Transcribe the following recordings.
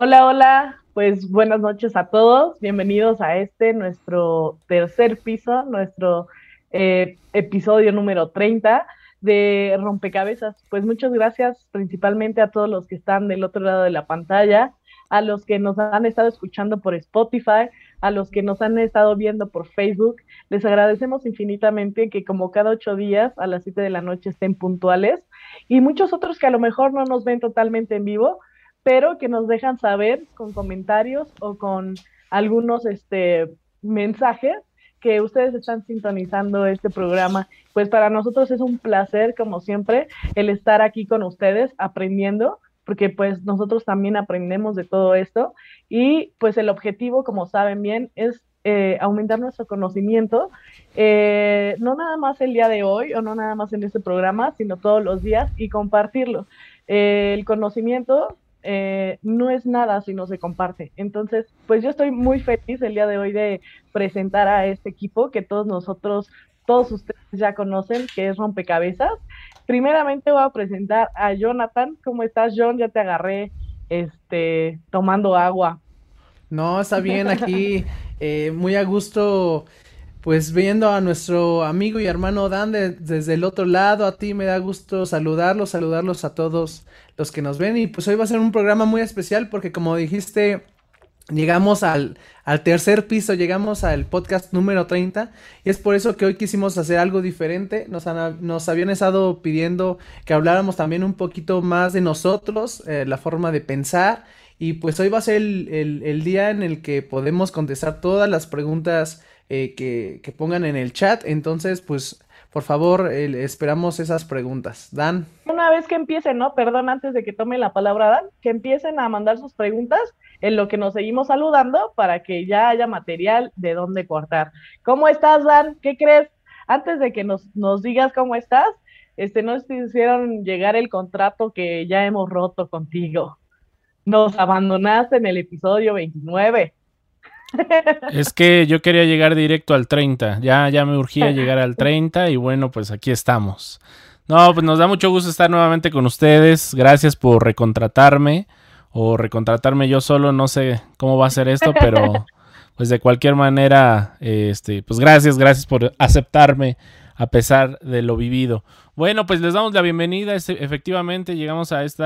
Hola, hola, pues buenas noches a todos. Bienvenidos a este, nuestro tercer piso, nuestro eh, episodio número 30 de Rompecabezas. Pues muchas gracias principalmente a todos los que están del otro lado de la pantalla, a los que nos han estado escuchando por Spotify, a los que nos han estado viendo por Facebook. Les agradecemos infinitamente que como cada ocho días a las siete de la noche estén puntuales y muchos otros que a lo mejor no nos ven totalmente en vivo, pero que nos dejan saber con comentarios o con algunos este, mensajes que ustedes están sintonizando este programa. Pues para nosotros es un placer, como siempre, el estar aquí con ustedes aprendiendo, porque pues nosotros también aprendemos de todo esto y pues el objetivo, como saben bien, es eh, aumentar nuestro conocimiento, eh, no nada más el día de hoy o no nada más en este programa, sino todos los días y compartirlo. Eh, el conocimiento eh, no es nada si no se comparte. Entonces, pues yo estoy muy feliz el día de hoy de presentar a este equipo que todos nosotros, todos ustedes ya conocen, que es Rompecabezas. Primeramente voy a presentar a Jonathan. ¿Cómo estás, John? Ya te agarré este, tomando agua. No, está bien aquí, eh, muy a gusto pues viendo a nuestro amigo y hermano Dan desde el otro lado, a ti me da gusto saludarlos, saludarlos a todos los que nos ven. Y pues hoy va a ser un programa muy especial porque como dijiste, llegamos al, al tercer piso, llegamos al podcast número 30 y es por eso que hoy quisimos hacer algo diferente, nos, nos habían estado pidiendo que habláramos también un poquito más de nosotros, eh, la forma de pensar y pues hoy va a ser el, el día en el que podemos contestar todas las preguntas eh, que, pongan en el chat. Entonces, pues, por favor, esperamos esas preguntas. Dan. Una vez que empiecen, ¿no? Perdón, antes de que tome la palabra Dan, que empiecen a mandar sus preguntas en lo que nos seguimos saludando para que ya haya material de dónde cortar. ¿Cómo estás, Dan? ¿Qué crees? Antes de que nos, nos digas cómo estás, este, nos hicieron llegar el contrato que ya hemos roto contigo. Nos abandonaste en el episodio 29. Es que yo quería llegar directo al 30. Ya, ya me urgía llegar al 30 y bueno, pues aquí estamos. No, pues nos da mucho gusto estar nuevamente con ustedes. Gracias por recontratarme o recontratarme yo solo. No sé cómo va a ser esto, pero pues de cualquier manera, este, pues gracias, gracias por aceptarme a pesar de lo vivido. Bueno, pues les damos la bienvenida. Efectivamente, llegamos a este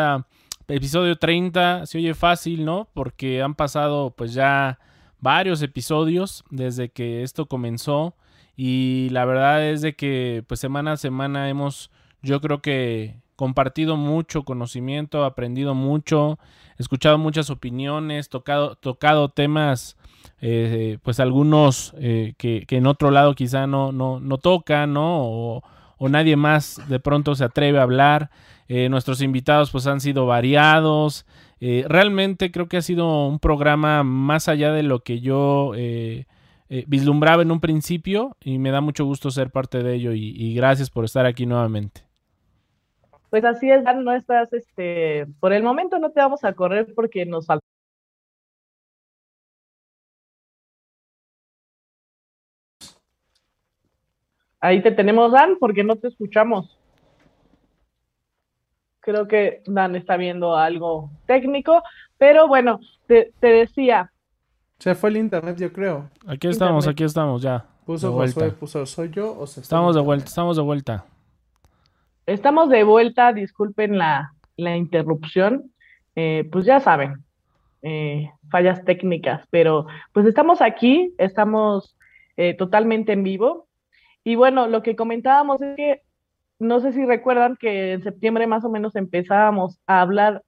episodio 30. Se oye fácil, ¿no? Porque han pasado pues ya varios episodios desde que esto comenzó y la verdad es de que pues semana a semana hemos yo creo que compartido mucho conocimiento, aprendido mucho, escuchado muchas opiniones, tocado, tocado temas, eh, pues algunos eh, que, en otro lado quizá no, no, no tocan, ¿no? O, o, nadie más de pronto se atreve a hablar. Eh, nuestros invitados pues han sido variados, eh, realmente creo que ha sido un programa más allá de lo que yo eh, eh, vislumbraba en un principio y me da mucho gusto ser parte de ello y, gracias por estar aquí nuevamente. Pues así es, Dan, no estás, este, por el momento no te vamos a correr porque nos falta. Ahí te tenemos, Dan, porque no te escuchamos creo que Dan está viendo algo técnico, pero bueno, te, decía. Se fue el internet, yo creo. Aquí estamos, aquí estamos, ya. Puso Josué, puso soy yo Estamos de vuelta, estamos de vuelta. Estamos de vuelta, disculpen la, la interrupción, eh, pues ya saben, eh, fallas técnicas, pero pues estamos aquí, estamos eh, totalmente en vivo. Y bueno, lo que comentábamos es que, no sé si recuerdan que en septiembre más o menos empezábamos a hablar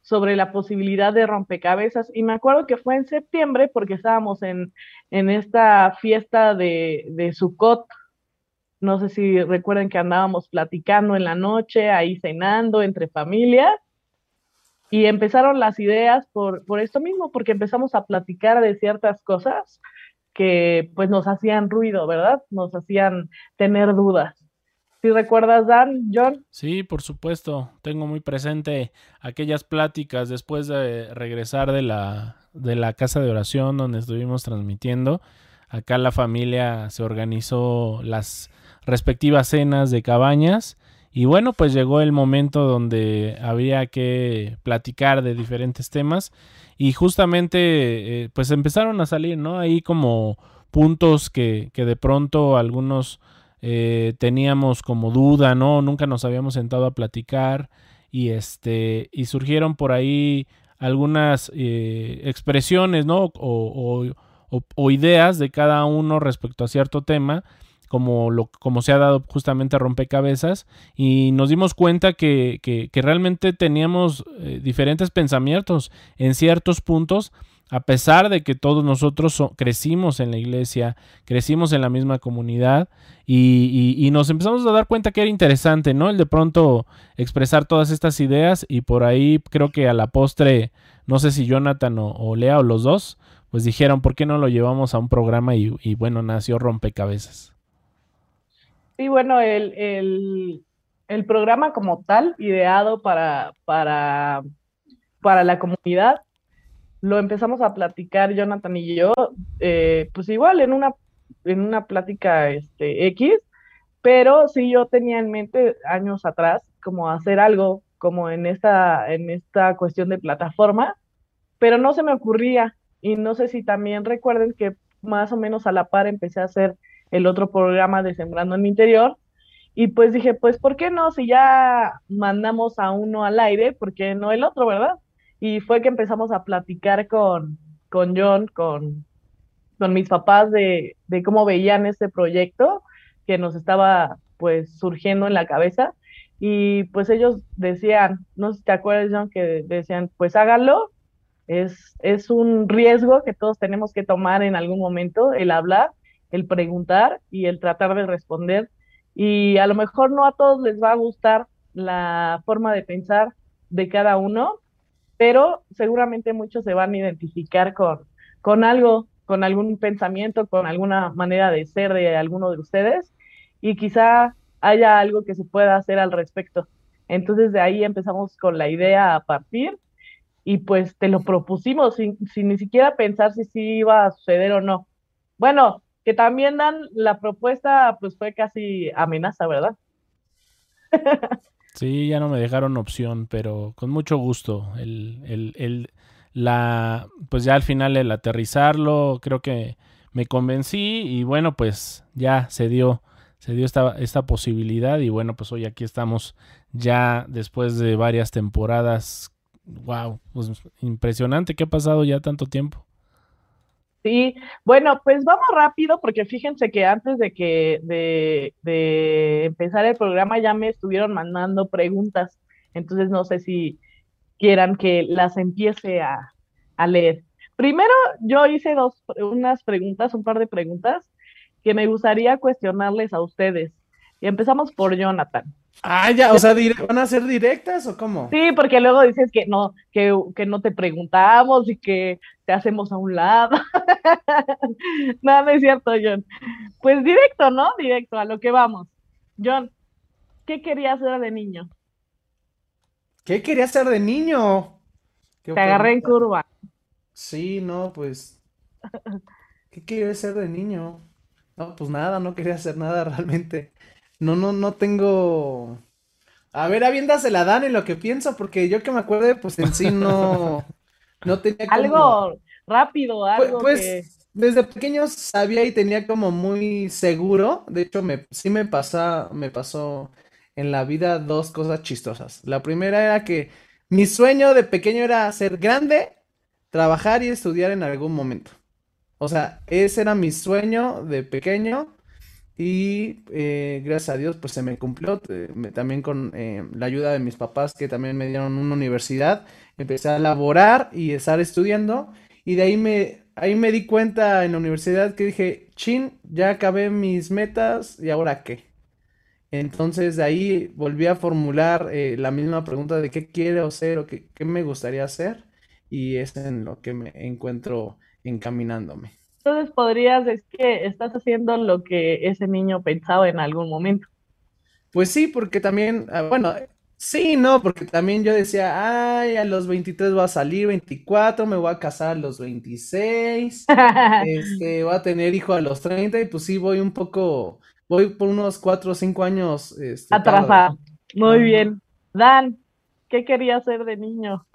sobre la posibilidad de rompecabezas y me acuerdo que fue en septiembre porque estábamos en, en esta fiesta de, de no sé si recuerden que andábamos platicando en la noche, ahí cenando entre familias, y empezaron las ideas por, por esto mismo, porque empezamos a platicar de ciertas cosas que pues nos hacían ruido, ¿verdad? Nos hacían tener dudas. ¿Sí recuerdas, Dan, John? Sí, por supuesto. Tengo muy presente aquellas pláticas después de regresar de la, de la casa de oración donde estuvimos transmitiendo. Acá la familia se organizó las respectivas cenas de cabañas. Y bueno, pues llegó el momento donde había que platicar de diferentes temas y justamente eh, pues empezaron a salir, ¿no? Ahí como puntos que, que de pronto algunos eh, teníamos como duda, ¿no? Nunca nos habíamos sentado a platicar y este y surgieron por ahí algunas eh, expresiones, ¿no? O, o, o ideas de cada uno respecto a cierto tema como, lo, como se ha dado justamente a rompecabezas y nos dimos cuenta que, que, realmente teníamos eh, diferentes pensamientos en ciertos puntos a pesar de que todos nosotros crecimos en la iglesia, crecimos en la misma comunidad y, nos empezamos a dar cuenta que era interesante, ¿no? El de pronto expresar todas estas ideas y por ahí creo que a la postre, no sé si Jonathan o, Lea o los dos, pues dijeron, ¿por qué no lo llevamos a un programa? Y, bueno, nació Rompecabezas. Sí, bueno, el, programa como tal, ideado para, para, para la comunidad, lo empezamos a platicar Jonathan y yo, eh, pues igual en una, en una plática este, X, pero sí yo tenía en mente años atrás como hacer algo como en esta, en esta cuestión de plataforma, pero no se me ocurría y no sé si también recuerden que más o menos a la par empecé a hacer el otro programa de Sembrando en Interior. Y pues dije, pues, ¿por qué no? Si ya mandamos a uno al aire, ¿por qué no el otro, verdad? Y fue que empezamos a platicar con, con John, con, con mis papás de, de cómo veían este proyecto que nos estaba pues surgiendo en la cabeza. Y pues ellos decían, no sé si te acuerdas, John, que decían, pues hágalo, es, es un riesgo que todos tenemos que tomar en algún momento, el hablar, el preguntar y el tratar de responder. Y a lo mejor no a todos les va a gustar la forma de pensar de cada uno, pero seguramente muchos se van a identificar con, con algo, con algún pensamiento, con alguna manera de ser de alguno de ustedes y quizá haya algo que se pueda hacer al respecto. Entonces de ahí empezamos con la idea a partir y pues te lo propusimos sin, sin ni siquiera pensar si sí iba a suceder o no. Bueno, que también dan la propuesta, pues fue casi amenaza, ¿verdad? sí, ya no me dejaron opción, pero con mucho gusto. El, el, el, la, pues ya al final el aterrizarlo, creo que me convencí y bueno, pues ya se dio, se dio esta, esta posibilidad y bueno, pues hoy aquí estamos ya después de varias temporadas. Wow, pues impresionante que ha pasado ya tanto tiempo. Sí, bueno, pues vamos rápido porque fíjense que antes de que de, empezar el programa ya me estuvieron mandando preguntas, entonces no sé si quieran que las empiece a, a leer. Primero, yo hice dos, unas preguntas, un par de preguntas que me gustaría cuestionarles a ustedes. Y empezamos por Jonathan. Ah, ya, o sea, ¿van a ser directas o cómo? Sí, porque luego dices que no, que, que no te preguntamos y que te hacemos a un lado. no, no es cierto, John. Pues directo, ¿no? Directo, a lo que vamos. John, ¿qué querías ser de niño? ¿Qué quería ser de niño? te agarré en curva. Sí, no, pues. ¿Qué quería ser de niño? No, pues nada, no quería hacer nada realmente. No, no, no tengo. A ver, la dan en lo que pienso, porque yo que me acuerde, pues en sí no, no tenía como... Algo rápido, algo pues, desde pequeño sabía y tenía como muy seguro, de hecho me, sí me pasa, me pasó en la vida dos cosas chistosas. La primera era que mi sueño de pequeño era ser grande, trabajar y estudiar en algún momento. O sea, ese era mi sueño de pequeño y eh, gracias a Dios pues se me cumplió. también con eh, la ayuda de mis papás que también me dieron una universidad, empecé a laborar y estar estudiando y de ahí me, ahí me di cuenta en la universidad que dije, chin, ya acabé mis metas y ahora qué. Entonces de ahí volví a formular eh, la misma pregunta de qué quiero ser o qué, qué me gustaría hacer y es en lo que me encuentro encaminándome. Entonces podrías decir que estás haciendo lo que ese niño pensaba en algún momento. Pues sí, porque también, ah, bueno, sí, no, porque también yo decía, ay, a los 23 voy a salir, 24, me voy a casar a los 26, este, voy a tener hijo a los 30 y pues sí, voy un poco, voy por unos 4 o 5 años. Este, Atrasado. Muy bien. Dan, ¿qué quería hacer de niño?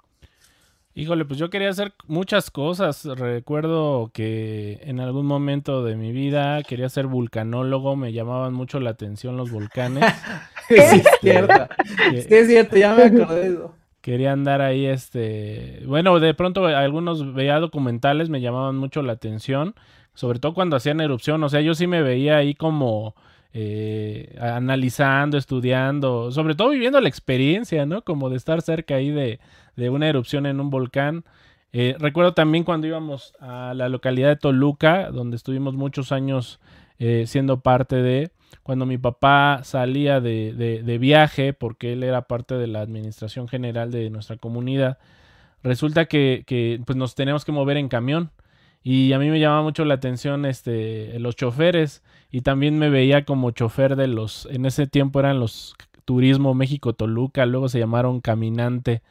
Híjole, pues yo quería hacer muchas cosas. Recuerdo que en algún momento de mi vida quería ser vulcanólogo, me llamaban mucho la atención los volcanes. sí, es cierto. sí, es cierto, ya me acordé de eso. Quería andar ahí, este... Bueno, de pronto algunos veía documentales, me llamaban mucho la atención, sobre todo cuando hacían erupción. O sea, yo sí me veía ahí como... Eh, analizando, estudiando, sobre todo viviendo la experiencia, ¿no? Como de estar cerca ahí de, de una erupción en un volcán. Eh, recuerdo también cuando íbamos a la localidad de Toluca, donde estuvimos muchos años eh, siendo parte de, cuando mi papá salía de, de, viaje, porque él era parte de la administración general de nuestra comunidad, resulta que, que pues nos teníamos que mover en camión. Y a mí me llamaba mucho la atención este, los choferes y también me veía como chofer de los, en ese tiempo eran los Turismo México Toluca, luego se llamaron Caminante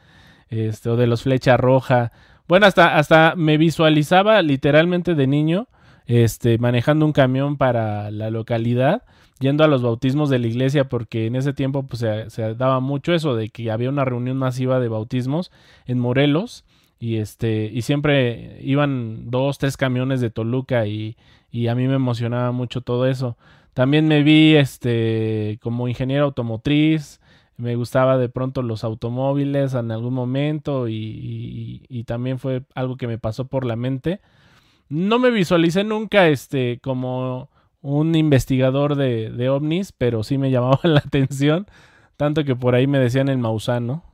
este, o de los Flecha Roja. Bueno, hasta, hasta me visualizaba literalmente de niño, este, manejando un camión para la localidad, yendo a los bautismos de la iglesia, porque en ese tiempo pues, se, daba mucho eso de que había una reunión masiva de bautismos en Morelos. Y este, y siempre iban dos, tres camiones de Toluca y, y a mí me emocionaba mucho todo eso. También me vi este como ingeniero automotriz, me gustaba de pronto los automóviles en algún momento y, también fue algo que me pasó por la mente. No me visualicé nunca este como un investigador de, de ovnis, pero sí me llamaba la atención, tanto que por ahí me decían el Mausano.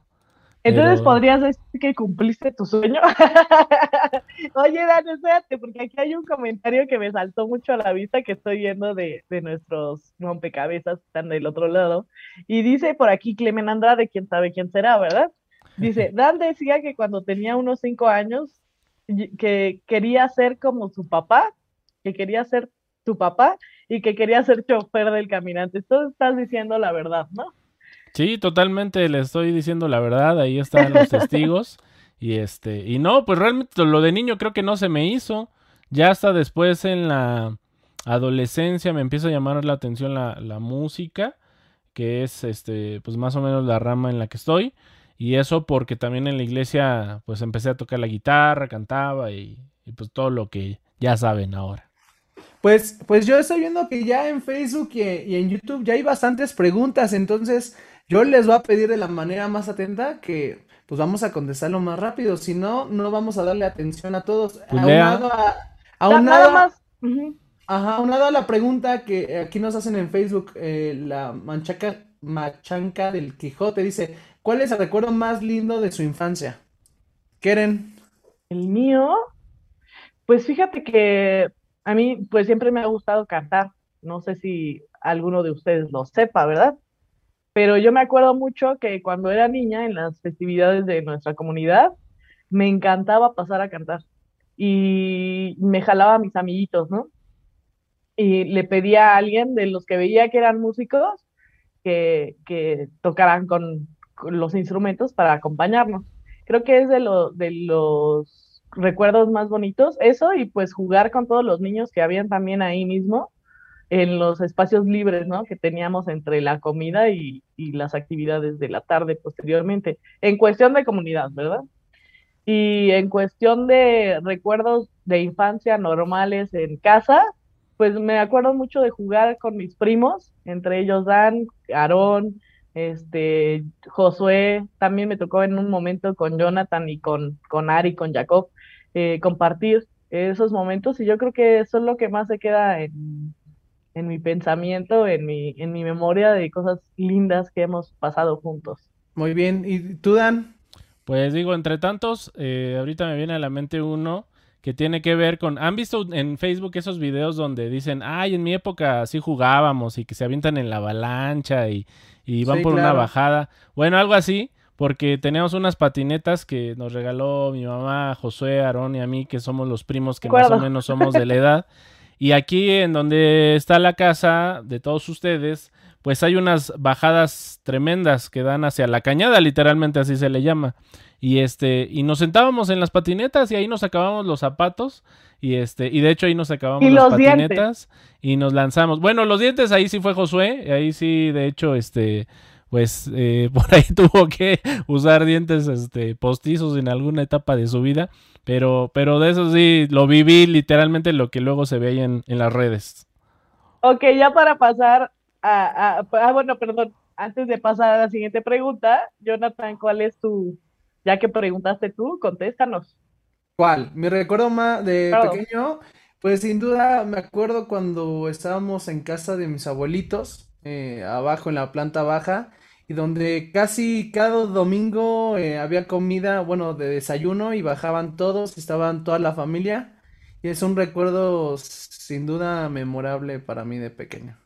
Entonces podrías decir que cumpliste tu sueño. Oye, Dan, espérate, porque aquí hay un comentario que me saltó mucho a la vista que estoy viendo de, de nuestros rompecabezas que están del otro lado. Y dice por aquí Clemen Andrade, quién sabe quién será, ¿verdad? Dice, Dan decía que cuando tenía unos cinco años, que quería ser como su papá, que quería ser tu papá y que quería ser chofer del caminante. Tú estás diciendo la verdad, ¿no? Sí, totalmente le estoy diciendo la verdad, ahí están los testigos. Y este, y no, pues realmente lo de niño creo que no se me hizo. Ya hasta después en la adolescencia me empieza a llamar la atención la, la música, que es este, pues más o menos la rama en la que estoy. Y eso porque también en la iglesia, pues empecé a tocar la guitarra, cantaba y, pues todo lo que ya saben ahora. Pues, pues yo estoy viendo que ya en Facebook y, y en YouTube ya hay bastantes preguntas, entonces yo les voy a pedir de la manera más atenta que pues vamos a contestarlo más rápido, si no, no vamos a darle atención a todos. Pues aunado a, aunado, más. Ajá, aunado a la pregunta que aquí nos hacen en Facebook, eh, la manchaca, machanca del Quijote dice, ¿cuál es el recuerdo más lindo de su infancia? ¿Quieren? El mío, pues fíjate que a mí pues siempre me ha gustado cantar. No sé si alguno de ustedes lo sepa, ¿verdad? Pero yo me acuerdo mucho que cuando era niña, en las festividades de nuestra comunidad, me encantaba pasar a cantar. Y me jalaba a mis amiguitos, ¿no? Y le pedía a alguien de los que veía que eran músicos que, que tocaran con, los instrumentos para acompañarnos. Creo que es de, de los recuerdos más bonitos, eso y pues jugar con todos los niños que habían también ahí mismo en los espacios libres, ¿no? Que teníamos entre la comida y, las actividades de la tarde posteriormente, en cuestión de comunidad, ¿verdad? Y en cuestión de recuerdos de infancia normales en casa, pues me acuerdo mucho de jugar con mis primos, entre ellos Dan, Aarón, Este, Josué también me tocó en un momento con Jonathan y con, con Ari, con Jacob, eh, compartir esos momentos y yo creo que eso es lo que más se queda en, en mi pensamiento, en mi, en mi memoria de cosas lindas que hemos pasado juntos. Muy bien, ¿y tú, Dan? Pues digo, entre tantos, eh, ahorita me viene a la mente uno que tiene que ver con... ¿Han visto en Facebook esos videos donde dicen, ay, en mi época así jugábamos y que se avientan en la avalancha y, y van por una bajada? Bueno, algo así, porque teníamos unas patinetas que nos regaló mi mamá, Josué, Aarón y a mí, que somos los primos que más o menos somos de la edad. Y aquí en donde está la casa de todos ustedes, pues hay unas bajadas tremendas que dan hacia la cañada, literalmente así se le llama. Y este, y nos sentábamos en las patinetas y ahí nos acabamos los zapatos. Y este, y de hecho ahí nos acabamos las patinetas y nos lanzamos. Bueno, los dientes ahí sí fue Josué, ahí sí, de hecho, este, pues eh, por ahí tuvo que usar dientes este, postizos en alguna etapa de su vida. Pero, pero de eso sí, lo viví literalmente lo que luego se ve ahí en, en las redes. Ok, ya para pasar a, a, ah, bueno, perdón, antes de pasar a la siguiente pregunta, Jonathan, ¿cuál es tu, ya que preguntaste tú, contéstanos. ¿Cuál? Mi recuerdo más de pequeño, pues sin duda me acuerdo cuando estábamos en casa de mis abuelitos, eh, abajo en la planta baja, y donde casi cada domingo eh, había comida, bueno, de desayuno y bajaban todos, estaban toda la familia, y es un recuerdo sin duda memorable para mí de pequeño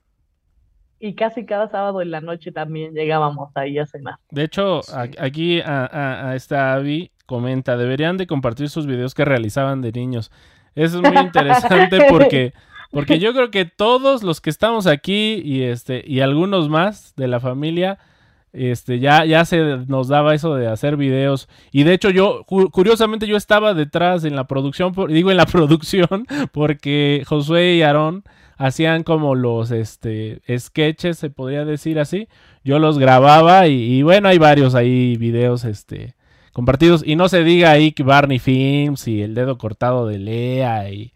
y casi cada sábado en la noche también llegábamos ahí a cenar. De hecho, aquí a, esta Abby comenta, deberían de compartir sus videos que realizaban de niños. Eso es muy interesante porque, porque yo creo que todos los que estamos aquí y este y algunos más de la familia este ya ya se nos daba eso de hacer videos y de hecho yo curiosamente yo estaba detrás en la producción digo en la producción porque Josué y Aarón hacían como los este sketches, se podría decir así. Yo los grababa y, bueno, hay varios ahí videos este compartidos y no se diga ahí que Barney Films y el dedo cortado de Lea y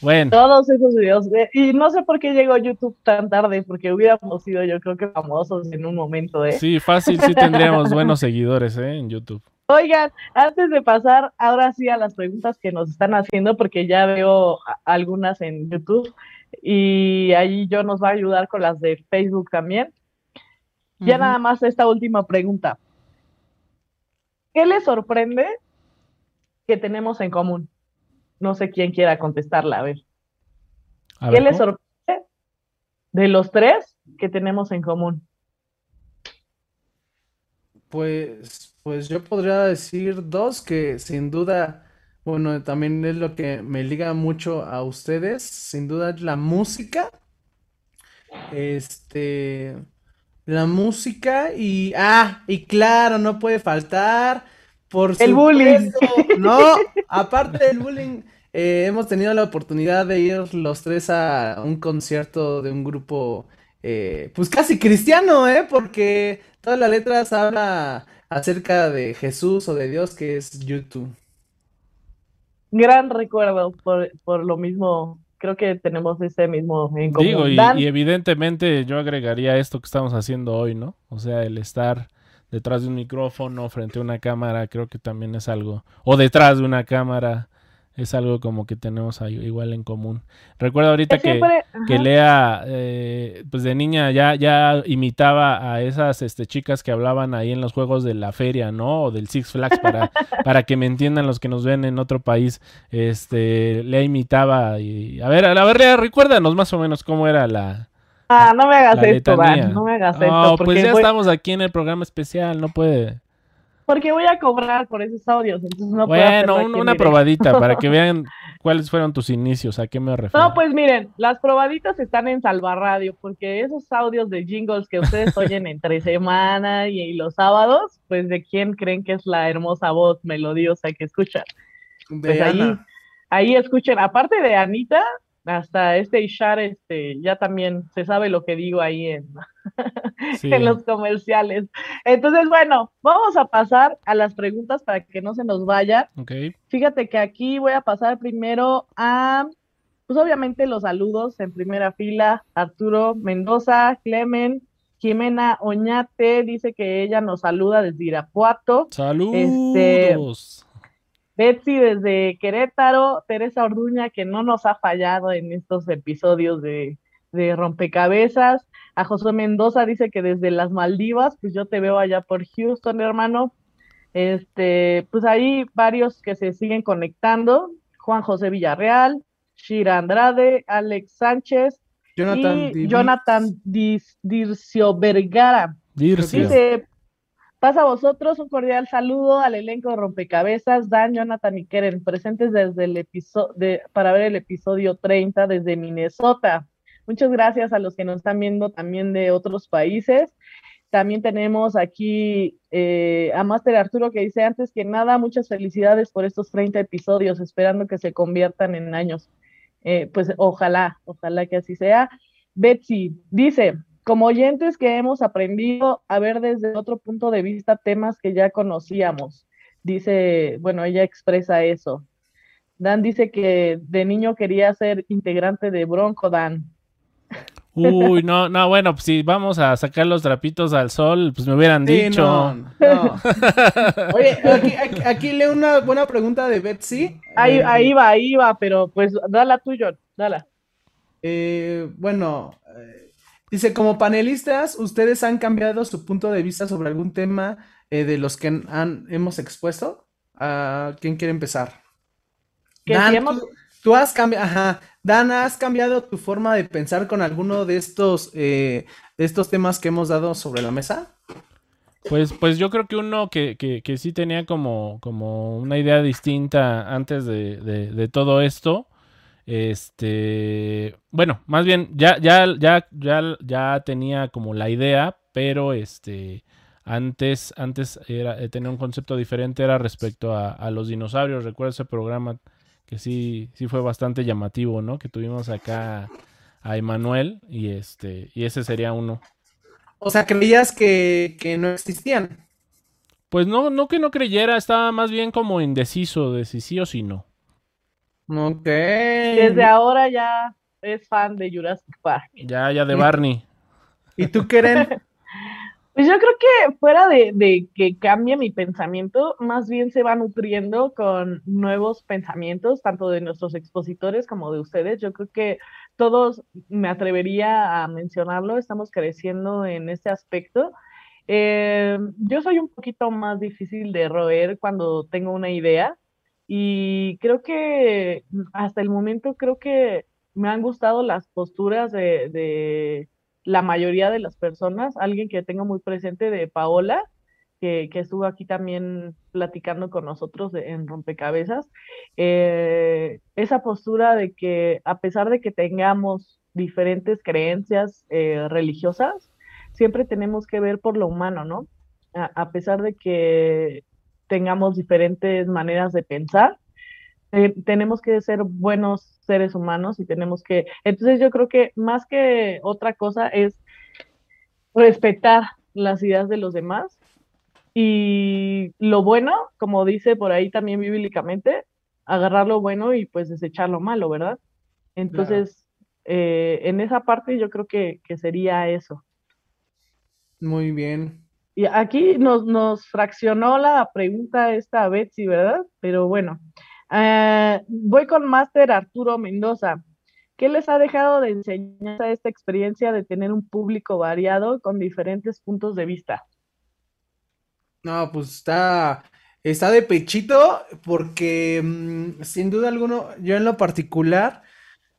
bueno. Todos esos videos. Y no sé por qué llegó YouTube tan tarde, porque hubiéramos sido yo creo que famosos en un momento, ¿eh? Sí, fácil, sí tendríamos buenos seguidores, ¿eh? En YouTube. Oigan, antes de pasar ahora sí a las preguntas que nos están haciendo, porque ya veo algunas en YouTube, y ahí yo nos va a ayudar con las de Facebook también. Ya nada más esta última pregunta. ¿Qué les sorprende que tenemos en común? No sé quién quiera contestarla, a ver. ¿Qué les sorprende de los tres que tenemos en común? Pues, pues yo podría decir dos que sin duda bueno, también es lo que me liga mucho a ustedes, sin duda es la música. Este, la música y, ah, y claro, no puede faltar, por el bullying. No, aparte del bullying, eh, hemos tenido la oportunidad de ir los tres a un concierto de un grupo, eh, pues casi cristiano, ¿eh? Porque todas las letras habla acerca de Jesús o de Dios, que es YouTube gran recuerdo por, por lo mismo. Creo que tenemos ese mismo en común. Digo, y, y, evidentemente yo agregaría esto que estamos haciendo hoy, ¿no? O sea, el estar detrás de un micrófono, frente a una cámara, creo que también es algo. O detrás de una cámara es algo como que tenemos ahí, igual en común. Recuerdo ahorita que, que, Lea, eh, pues de niña ya, ya imitaba a esas este, chicas que hablaban ahí en los juegos de la feria, ¿no? O del Six Flags, para, para que me entiendan los que nos ven en otro país. Este, Lea imitaba y... A ver, a ver, Lea, recuérdanos más o menos cómo era la... Ah, no me hagas esto, no me hagas esto. No, pues ya estamos aquí en el programa especial, no puede porque voy a cobrar por esos audios, entonces no Bueno, una probadita para que vean cuáles fueron tus inicios, a qué me refiero. No, pues miren, las probaditas están en Salva Radio, porque esos audios de jingles que ustedes oyen entre semana y, los sábados, pues de quién creen que es la hermosa voz melodiosa que escuchan. Pues ahí, ahí escuchen, aparte de Anita, hasta este Ishar, este, ya también se sabe lo que digo ahí en, en los comerciales. Entonces, bueno, vamos a pasar a las preguntas para que no se nos vaya. Fíjate que aquí voy a pasar primero a, pues obviamente los saludos en primera fila, Arturo Mendoza, Clemen, Jimena Oñate dice que ella nos saluda desde Irapuato. Saludos. Este, Betsy desde Querétaro, Teresa Orduña que no nos ha fallado en estos episodios de, de rompecabezas. A José Mendoza dice que desde las Maldivas, pues yo te veo allá por Houston, hermano. Este, pues hay varios que se siguen conectando. Juan José Villarreal, Shira Andrade, Alex Sánchez Jonathan y Jonathan Dircio Vergara. Dircio. Dice, pasa a vosotros un cordial saludo al elenco de Rompecabezas, Dan, Jonathan y Keren, presentes desde el episodio para ver el episodio 30 desde Minnesota. Muchas gracias a los que nos están viendo también de otros países. También tenemos aquí eh, a Master Arturo que dice antes que nada, muchas felicidades por estos 30 episodios, esperando que se conviertan en años. Eh, pues ojalá, ojalá que así sea. Betsy dice, como oyentes que hemos aprendido a ver desde otro punto de vista temas que ya conocíamos. Dice, bueno, ella expresa eso. Dan dice que de niño quería ser integrante de Bronco Dan. Uy, no, no, bueno, pues si vamos a sacar los trapitos al sol, pues me hubieran Sí, dicho. no, no. Oye, aquí, aquí- aquí leo una buena pregunta de Betsy. Ahí, Eh, ahí va, ahí va, pero pues dala tuyo, dala. eh, bueno, eh, dice, como panelistas, ¿ustedes han cambiado su punto de vista sobre algún tema eh, de los que han, hemos expuesto? ¿A ¿Quién quiere empezar? Dan, si hemos- tú, tú has cambiado, ajá, Dan, ¿has cambiado tu forma de pensar con alguno de estos, eh, de estos temas que hemos dado sobre la mesa? Pues, pues yo creo que uno que, que, que sí tenía como, como una idea distinta antes de, de, de todo esto. Este, bueno, más bien ya, ya, ya, ya, ya tenía como la idea, pero este, antes, antes era, eh, tenía un concepto diferente, era respecto a, a los dinosaurios. Recuerdo ese programa que sí, sí fue bastante llamativo, ¿no? Que tuvimos acá a Emanuel y este, y ese sería uno. O sea, creías que, que no existían. Pues no, no que no creyera, estaba más bien como indeciso de si sí o si no. Ok. Desde ahora ya es fan de Jurassic Park. Ya, ya de Barney. ¿Y tú, Keren? Pues yo creo que fuera de, de que cambie mi pensamiento, más bien se va nutriendo con nuevos pensamientos, tanto de nuestros expositores como de ustedes. Yo creo que todos, me atrevería a mencionarlo, estamos creciendo en este aspecto. Eh, yo soy un poquito más difícil de roer cuando tengo una idea y creo que hasta el momento creo que me han gustado las posturas de, la mayoría de las personas. Alguien que tengo muy presente de Paola, que, estuvo aquí también platicando con nosotros en Rompecabezas. Eh, esa postura de que a pesar de que tengamos diferentes creencias eh, religiosas, siempre tenemos que ver por lo humano, ¿no? A pesar de que tengamos diferentes maneras de pensar, tenemos que ser buenos seres humanos y tenemos que, entonces yo creo que más que otra cosa es respetar las ideas de los demás y lo bueno, como dice por ahí también bíblicamente, agarrar lo bueno y pues desechar lo malo, ¿verdad? Entonces, eh, en esa parte yo creo que, que sería eso. Muy bien. Y aquí nos, nos fraccionó la pregunta esta Betsy, ¿verdad? Pero bueno, eh, voy con Máster Arturo Mendoza. ¿Qué les ha dejado de enseñanza esta experiencia de tener un público variado con diferentes puntos de vista? No, pues está, está de pechito porque mm, sin duda alguno, yo en lo particular,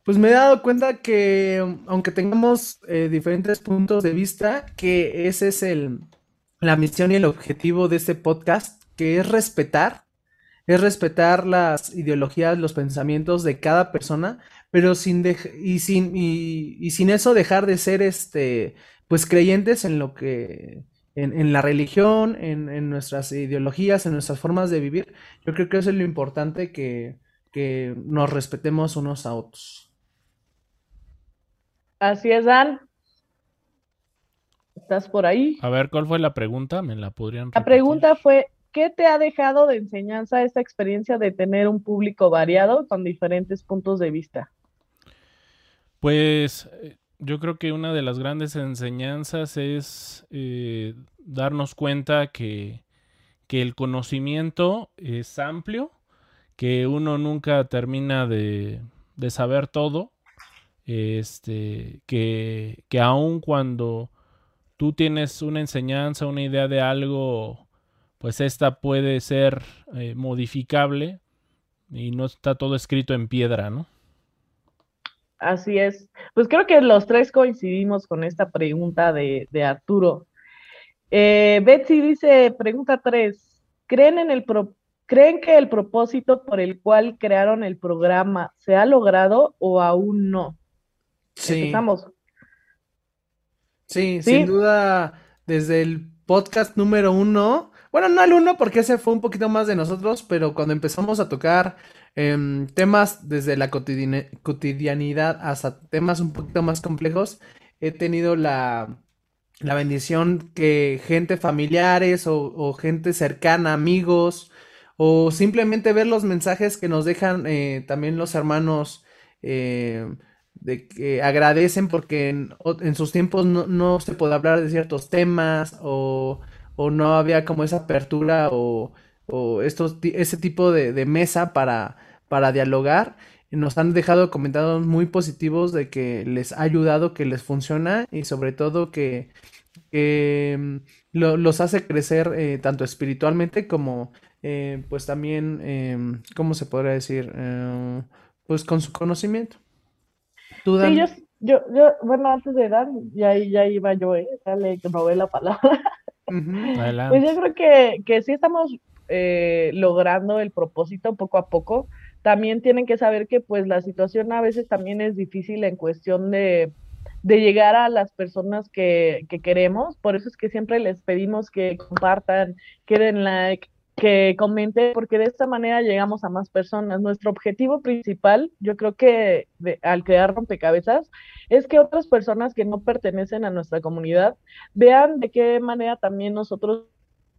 pues me he dado cuenta que aunque tengamos eh, diferentes puntos de vista, que ese es el, la misión y el objetivo de este podcast, que es respetar, es respetar las ideologías, los pensamientos de cada persona, pero sin y sin y, sin eso dejar de ser este, pues creyentes en lo que en, en la religión, en, en nuestras ideologías, en nuestras formas de vivir. Yo creo que eso es lo importante que, que nos respetemos unos a otros. Así es, Dan. ¿Estás por ahí? A ver, ¿cuál fue la pregunta? ¿Me la podrían La repetir? pregunta fue, ¿qué te ha dejado de enseñanza esta experiencia de tener un público variado con diferentes puntos de vista? Pues eh, yo creo que una de las grandes enseñanzas es eh, darnos cuenta que, que, el conocimiento es amplio, que uno nunca termina de, de saber todo, este, que, que aun cuando tú tienes una enseñanza, una idea de algo, pues esta puede ser eh, modificable y no está todo escrito en piedra, ¿no? Así es. Pues creo que los tres coincidimos con esta pregunta de, Arturo. Eh, Betsy dice, pregunta tres, ¿creen, en el ¿creen que el propósito por el cual crearon el programa se ha logrado o aún no? Sí. Empezamos. Sí, sin duda, desde el podcast número uno, bueno, no el uno porque ese fue un poquito más de nosotros, pero cuando empezamos a tocar em, temas desde la cotidianidad hasta temas un poquito más complejos, he tenido la, la bendición que gente familiares o, gente cercana, amigos, o simplemente ver los mensajes que nos dejan eh, también los hermanos eh, de que agradecen porque en, sus tiempos no, se puede hablar de ciertos temas o, no había como esa apertura o, estos, ese tipo de, mesa para, para dialogar. Nos han dejado comentarios muy positivos de que les ha ayudado, que les funciona y sobre todo que, mm, los hace crecer eh, tanto espiritualmente como eh, pues también, em, ¿cómo se podría decir? Eh, pues con su conocimiento. Sí, yo, yo, bueno, antes de dar, ya, ya iba yo, ¿eh? ya le robé la palabra. Pues yo creo que, que sí estamos eh, logrando el propósito poco a poco. También tienen que saber que pues la situación a veces también es difícil en cuestión de, de llegar a las personas que, que, queremos. Por eso es que siempre les pedimos que compartan, que den like, que comente, porque de esta manera llegamos a más personas. Nuestro objetivo principal, yo creo que al crear rompecabezas, es que otras personas que no pertenecen a nuestra comunidad vean de qué manera también nosotros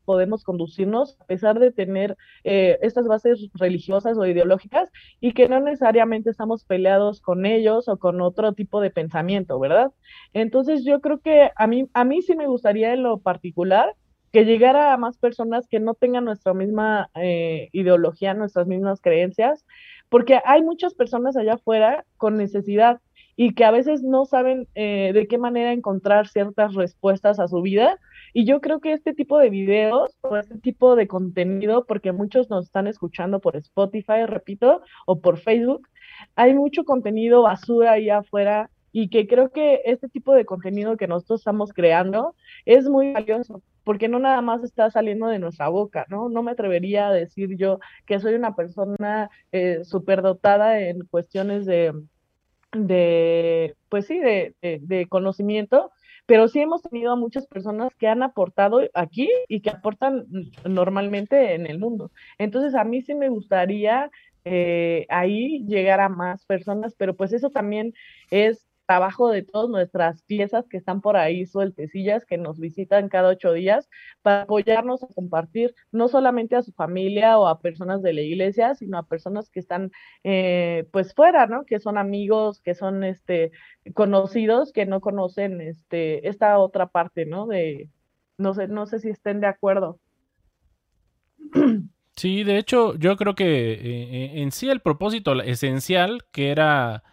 podemos conducirnos a pesar de tener eh, estas bases religiosas o ideológicas y que no necesariamente estamos peleados con ellos o con otro tipo de pensamiento, ¿verdad? Entonces yo creo que a mí, a mí sí me gustaría en lo particular que llegara a más personas que no tengan nuestra misma eh, ideología, nuestras mismas creencias, porque hay muchas personas allá afuera con necesidad y que a veces no saben eh, de qué manera encontrar ciertas respuestas a su vida. Y yo creo que este tipo de videos o este tipo de contenido, porque muchos nos están escuchando por Spotify, repito, o por Facebook, hay mucho contenido basura ahí afuera y que creo que este tipo de contenido que nosotros estamos creando es muy valioso porque no nada más está saliendo de nuestra boca, ¿no? No me atrevería a decir yo que soy una persona eh, superdotada en cuestiones de, pues sí, de, de, conocimiento, pero sí hemos tenido a muchas personas que han aportado aquí y que aportan normalmente en el mundo. Entonces, a mí sí me gustaría eh, ahí llegar a más personas, pero pues eso también es trabajo de todas nuestras piezas que están por ahí sueltecillas, que nos visitan cada ocho días, para apoyarnos a compartir no solamente a su familia o a personas de la iglesia, sino a personas que están eh, pues fuera, ¿no? Que son amigos, que son este conocidos, que no conocen este esta otra parte, ¿no? De no sé, no sé si estén de acuerdo. Sí, de hecho, yo creo que eh, en sí el propósito esencial que era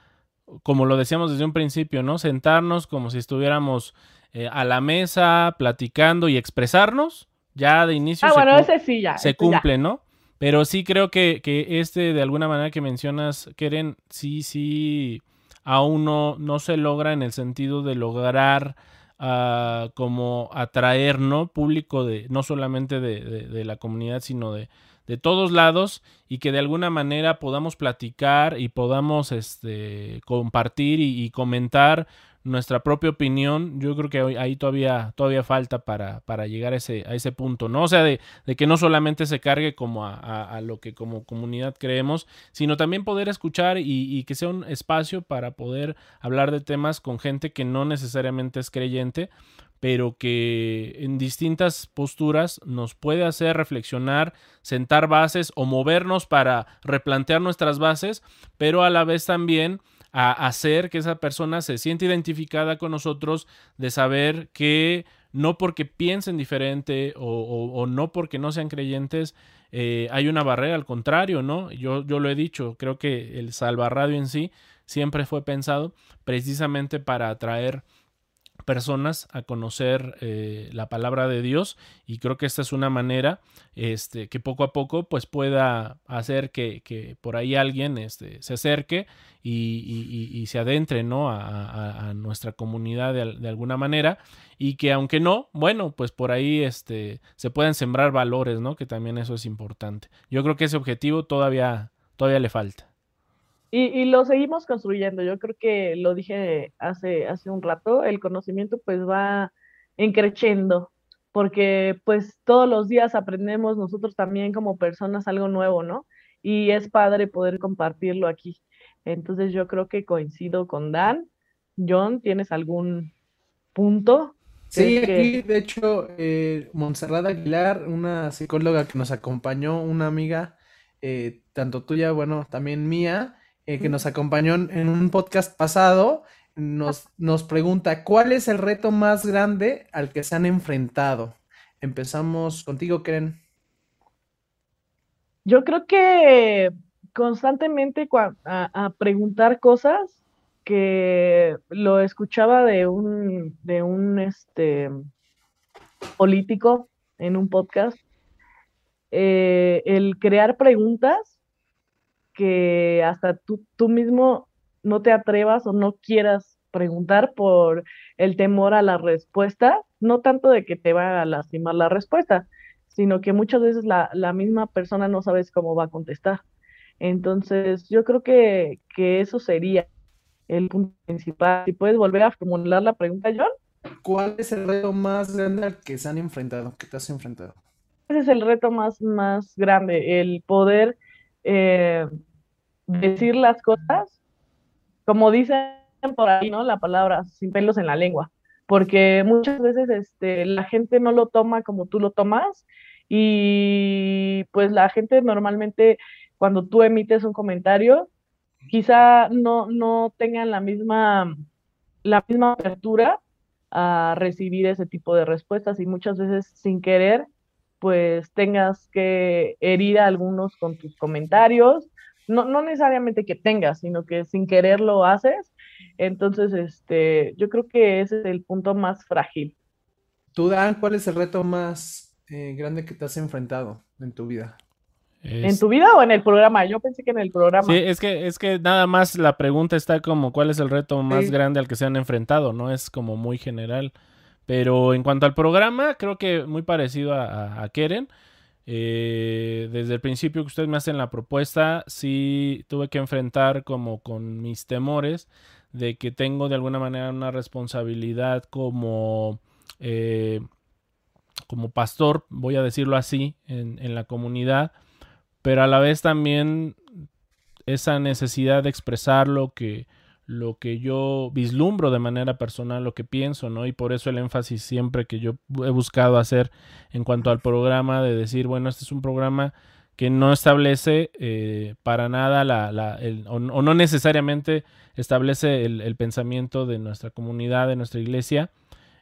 como lo decíamos desde un principio, ¿no? Sentarnos como si estuviéramos eh, a la mesa, platicando y expresarnos, ya de inicio ah, se, se cumple, ¿no? Pero sí creo que, que, este, de alguna manera que mencionas, Keren, sí, sí, aún no, no se logra en el sentido de lograr uh, como atraer, ¿no? Público de, no solamente de, de la comunidad, sino de, de todos lados y que de alguna manera podamos platicar y podamos este, compartir y, comentar nuestra propia opinión, yo creo que ahí todavía, todavía falta para, para llegar a ese, a ese punto, ¿no? O sea, de, que no solamente se cargue como a, lo que como comunidad creemos, sino también poder escuchar y, y, que sea un espacio para poder hablar de temas con gente que no necesariamente es creyente, pero que en distintas posturas nos puede hacer reflexionar, sentar bases o movernos para replantear nuestras bases, pero a la vez también a hacer que esa persona se sienta identificada con nosotros, de saber que no porque piensen diferente o, no porque no sean creyentes, eh, hay una barrera, al contrario, ¿no? Yo, yo lo he dicho, creo que el Salvarradio en sí siempre fue pensado precisamente para atraer personas a conocer eh, la palabra de Dios y creo que esta es una manera este, que poco a poco pues pueda hacer que, por ahí alguien este, se acerque y, se adentre ¿no? a, nuestra comunidad de, alguna manera y que aunque no, bueno, pues por ahí este, se puedan sembrar valores, ¿no? que también eso es importante. Yo creo que ese objetivo todavía, todavía le falta. Y, lo seguimos construyendo. Yo creo que lo dije hace, hace un rato, el conocimiento pues va encreciendo, porque pues todos los días aprendemos nosotros también como personas algo nuevo, ¿no? Y es padre poder compartirlo aquí. Entonces yo creo que coincido con Dan. John, ¿tienes algún punto? Sí, aquí de hecho, eh, Montserrat Aguilar, una psicóloga que nos acompañó, una amiga, eh, tanto tuya, bueno, también mía, eh, que nos acompañó en un podcast pasado, nos, nos pregunta, ¿cuál es el reto más grande al que se han enfrentado? Empezamos contigo, Keren. Yo creo que constantemente a, preguntar cosas que lo escuchaba de un, de un este, político en un podcast, eh, el crear preguntas que hasta tú, tú mismo no te atrevas o no quieras preguntar por el temor a la respuesta, no tanto de que te va a lastimar la respuesta, sino que muchas veces la, misma persona no sabes cómo va a contestar. Entonces, yo creo que, que eso sería el punto principal. Si puedes volver a formular la pregunta, John. ¿Cuál es el reto más grande al que se han enfrentado, que te has enfrentado? Ese es el reto más, más grande, el poder eh, decir las cosas, como dicen por ahí, ¿no? La palabra, sin pelos en la lengua, porque muchas veces este, la gente no lo toma como tú lo tomas y pues la gente normalmente cuando tú emites un comentario, quizá no, no tengan la misma, la misma apertura a recibir ese tipo de respuestas y muchas veces sin querer pues tengas que herir a algunos con tus comentarios, no, no necesariamente que tengas, sino que sin querer lo haces. Entonces, este, yo creo que ese es el punto más frágil. Tú, Dan, ¿cuál es el reto más eh, grande que te has enfrentado en tu vida? ¿En tu vida o en el programa? Yo pensé que en el programa. Sí, es que, es que nada más la pregunta está como cuál es el reto más grande al que se han enfrentado, ¿no? Es como muy general. Pero en cuanto al programa, creo que muy parecido a, Keren. Eh, desde el principio que ustedes me hacen la propuesta, sí tuve que enfrentar como con mis temores de que tengo de alguna manera una responsabilidad como, eh, como pastor, voy a decirlo así, en, en la comunidad, pero a la vez también esa necesidad de expresar lo que, lo que yo vislumbro de manera personal, lo que pienso, ¿no? Y por eso el énfasis siempre que yo he buscado hacer en cuanto al programa, de decir, bueno, este es un programa que no establece eh, para nada la, la el, o, no necesariamente establece el, pensamiento de nuestra comunidad, de nuestra iglesia,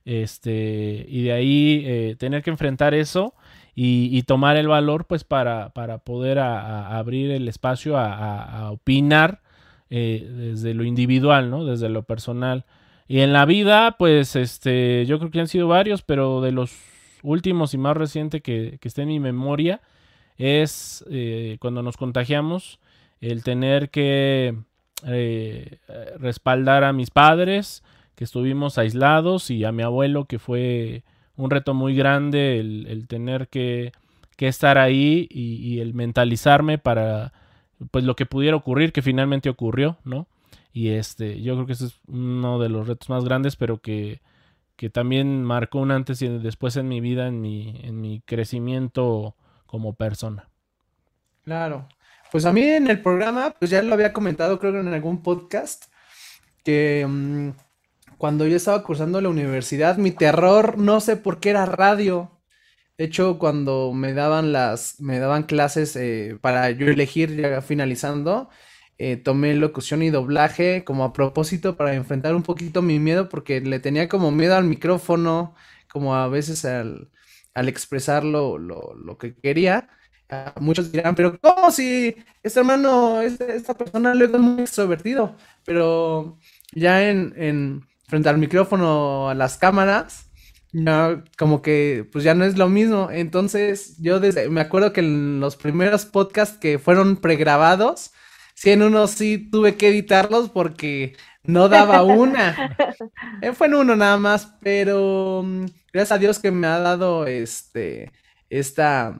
este, y de ahí eh, tener que enfrentar eso y, tomar el valor, pues, para, para poder abrir el espacio a opinar eh, desde lo individual, ¿no? Desde lo personal. Y en la vida, pues, este, yo creo que han sido varios, pero de los últimos y más reciente que, que está en mi memoria es eh, cuando nos contagiamos, el tener que eh, respaldar a mis padres, que estuvimos aislados, y a mi abuelo, que fue un reto muy grande el, tener que, que, estar ahí y el mentalizarme para pues lo que pudiera ocurrir, que finalmente ocurrió, ¿no? Y este, yo creo que ese es uno de los retos más grandes, pero que, que también marcó un antes y después en mi vida, en mi, en mi crecimiento como persona. Claro. Pues a mí en el programa, pues ya lo había comentado, creo que en algún podcast, que mm, cuando yo estaba cursando la universidad, mi terror, no sé por qué era radio. De hecho, cuando me daban las, me daban clases eh, para yo elegir ya finalizando, eh, tomé locución y doblaje como a propósito para enfrentar un poquito mi miedo porque le tenía como miedo al micrófono, como a veces al, al expresar lo, que quería. muchos dirán, pero ¿cómo si este hermano, este, esta persona luego es muy extrovertido? Pero ya en, en frente al micrófono, a las cámaras, ya como que pues ya no es lo mismo. Entonces yo desde, me acuerdo que en los primeros podcasts que fueron pregrabados, sí en uno sí tuve que editarlos porque no daba una. Eh, fue en uno nada más, pero mm, gracias a Dios que me ha dado este esta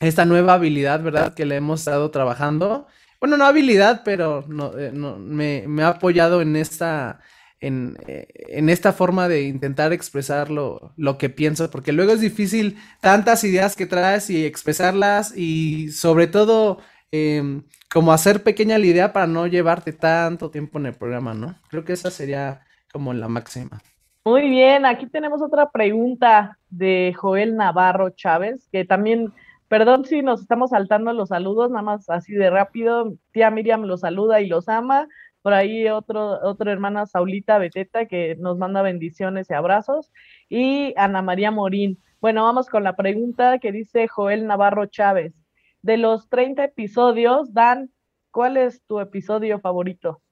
esta nueva habilidad, ¿verdad? Que le hemos estado trabajando. Bueno, no habilidad, pero no, eh, me, me ha apoyado en esta eh, en, esta forma de intentar expresar lo, que pienso, porque luego es difícil tantas ideas que traes y expresarlas y sobre todo em, como hacer pequeña la idea para no llevarte tanto tiempo en el programa, ¿no? Creo que esa sería como la máxima. Muy bien, aquí tenemos otra pregunta de Joel Navarro Chávez, que también, perdón si nos estamos saltando los saludos, nada más así de rápido, tía Miriam los saluda y los ama, por ahí otro, otra hermana Saulita Beteta que nos manda bendiciones y abrazos. Y Ana María Morín. Bueno, vamos con la pregunta que dice Joel Navarro Chávez. De los 30 episodios, Dan, ¿cuál es tu episodio favorito?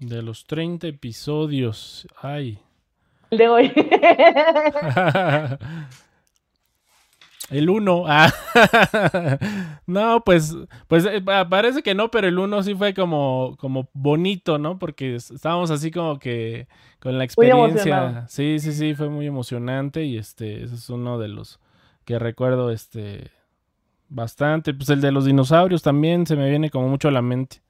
De los 30 episodios, ay. El de hoy. El 1. Ah. no, pues, pues eh, parece que no, pero el 1 sí fue como, como bonito, ¿no? Porque estábamos así como que con la experiencia. Sí, sí, sí, fue muy emocionante y este, ese es uno de los que recuerdo este bastante. Pues el de los dinosaurios también se me viene como mucho a la mente.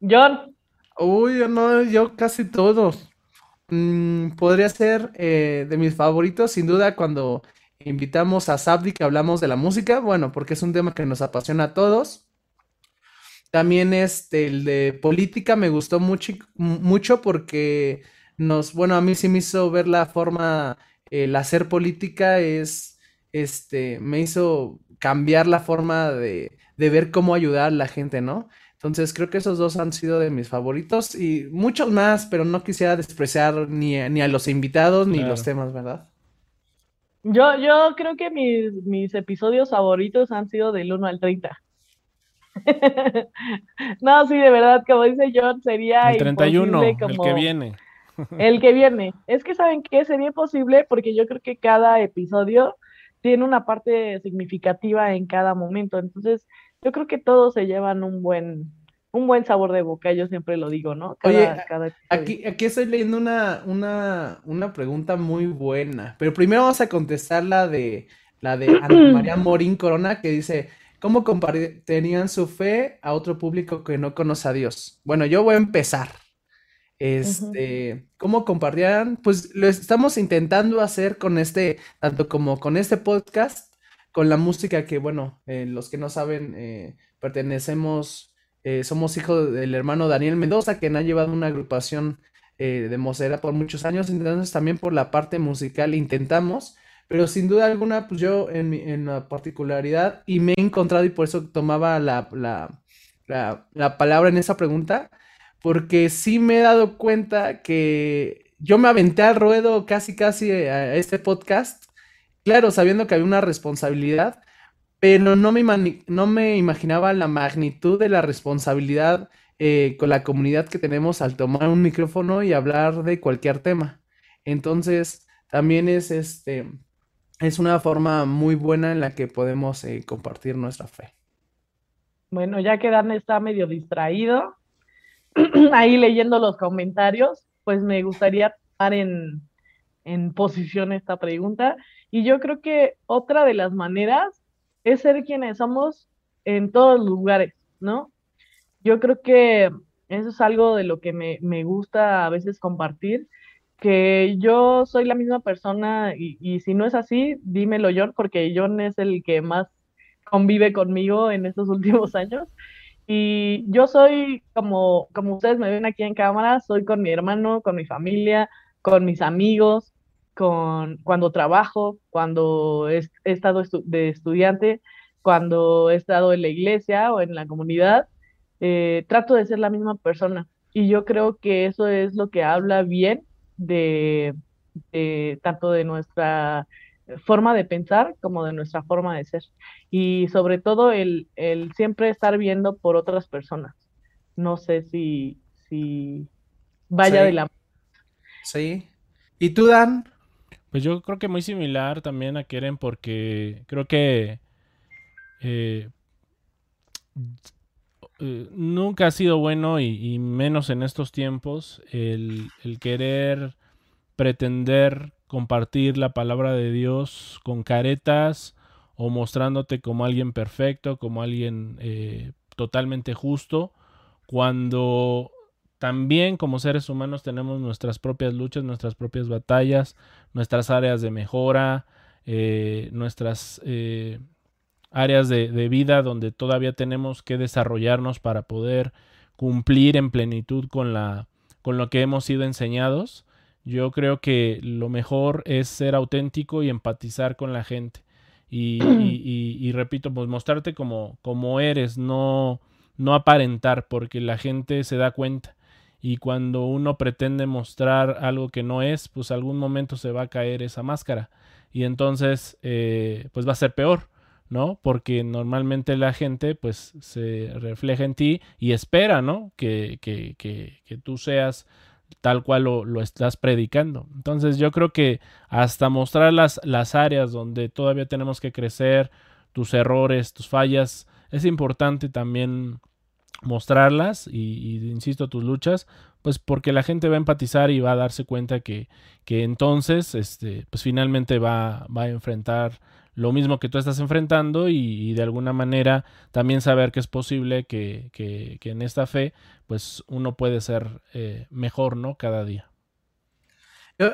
John. Uy, no, yo casi todos. Mm, podría ser eh, de mis favoritos, sin duda, cuando invitamos a Sabdi que hablamos de la música, bueno, porque es un tema que nos apasiona a todos. También este, el de política me gustó mucho, mucho porque nos, bueno, a mí sí me hizo ver la forma, el hacer política es, este, me hizo cambiar la forma de, de ver cómo ayudar a la gente, ¿no? Entonces creo que esos dos han sido de mis favoritos y muchos más, pero no quisiera despreciar ni a, ni a los invitados ni los temas, ¿verdad? Yo, yo creo que mis, mis episodios favoritos han sido del 1 al 30. no, sí, de verdad, como dice John, sería el 31, el que viene. el que viene. Es que saben que sería imposible porque yo creo que cada episodio tiene una parte significativa en cada momento. Entonces, yo creo que todos se llevan un buen, un buen sabor de boca, yo siempre lo digo, ¿no? Oye, aquí, aquí estoy leyendo una, una, una pregunta muy buena, pero primero vamos a contestar la de, la de Ana María Morín Corona, que dice, ¿cómo compartirían su fe a otro público que no conoce a Dios? Bueno, yo voy a empezar. Este, ¿cómo compartirían? Pues lo estamos intentando hacer con este, tanto como con este podcast, con la música que, bueno, eh, los que no saben, eh, pertenecemos eh, somos hijos del hermano Daniel Mendoza, quien ha llevado una agrupación eh, de mocera por muchos años, entonces también por la parte musical intentamos, pero sin duda alguna, pues yo en, en la particularidad, y me he encontrado y por eso tomaba la, la, palabra en esa pregunta, porque sí me he dado cuenta que yo me aventé al ruedo casi casi a este podcast, claro, sabiendo que había una responsabilidad, pero no me, imaginaba la magnitud de la responsabilidad eh, con la comunidad que tenemos al tomar un micrófono y hablar de cualquier tema. Entonces, también es este es una forma muy buena en la que podemos eh, compartir nuestra fe. Bueno, ya que Dan está medio distraído, ahí leyendo los comentarios, pues me gustaría estar en, en posición esta pregunta. Y yo creo que otra de las maneras es ser quienes somos en todos los lugares, ¿no? Yo creo que eso es algo de lo que me, gusta a veces compartir, que yo soy la misma persona y, si no es así, dímelo John, porque John es el que más convive conmigo en estos últimos años. Y yo soy como, como ustedes me ven aquí en cámara, soy con mi hermano, con mi familia, con mis amigos, con cuando trabajo, cuando he, estado de estudiante, cuando he estado en la iglesia o en la comunidad. eh, trato de ser la misma persona. Y yo creo que eso es lo que habla bien de, tanto de nuestra forma de pensar como de nuestra forma de ser. Y sobre todo el, el siempre estar viendo por otras personas. No sé si, si vaya de la... Sí. ¿Y tú, Dan? Pues yo creo que muy similar también a Keren porque creo que eh, eh, nunca ha sido bueno y, menos en estos tiempos el, querer pretender compartir la palabra de Dios con caretas o mostrándote como alguien perfecto, como alguien eh, totalmente justo, cuando también como seres humanos tenemos nuestras propias luchas, nuestras propias batallas, nuestras áreas de mejora, eh, nuestras eh, áreas de, vida donde todavía tenemos que desarrollarnos para poder cumplir en plenitud con, la, con lo que hemos sido enseñados. Yo creo que lo mejor es ser auténtico y empatizar con la gente. Y, y, repito, pues mostrarte como, como eres, no, no aparentar, porque la gente se da cuenta y cuando uno pretende mostrar algo que no es, pues algún momento se va a caer esa máscara y entonces eh, pues va a ser peor, ¿no? Porque normalmente la gente pues se refleja en ti y espera, ¿no? Que, que, que, que tú seas tal cual lo, lo, estás predicando. Entonces yo creo que hasta mostrar las, las áreas donde todavía tenemos que crecer, tus errores, tus fallas, es importante también mostrarlas y, insisto, tus luchas, pues porque la gente va a empatizar y va a darse cuenta que, que entonces, este, pues finalmente va, va, a enfrentar lo mismo que tú estás enfrentando y, de alguna manera también saber que es posible que, que, que en esta fe, pues uno puede ser eh, mejor, ¿no? Cada día.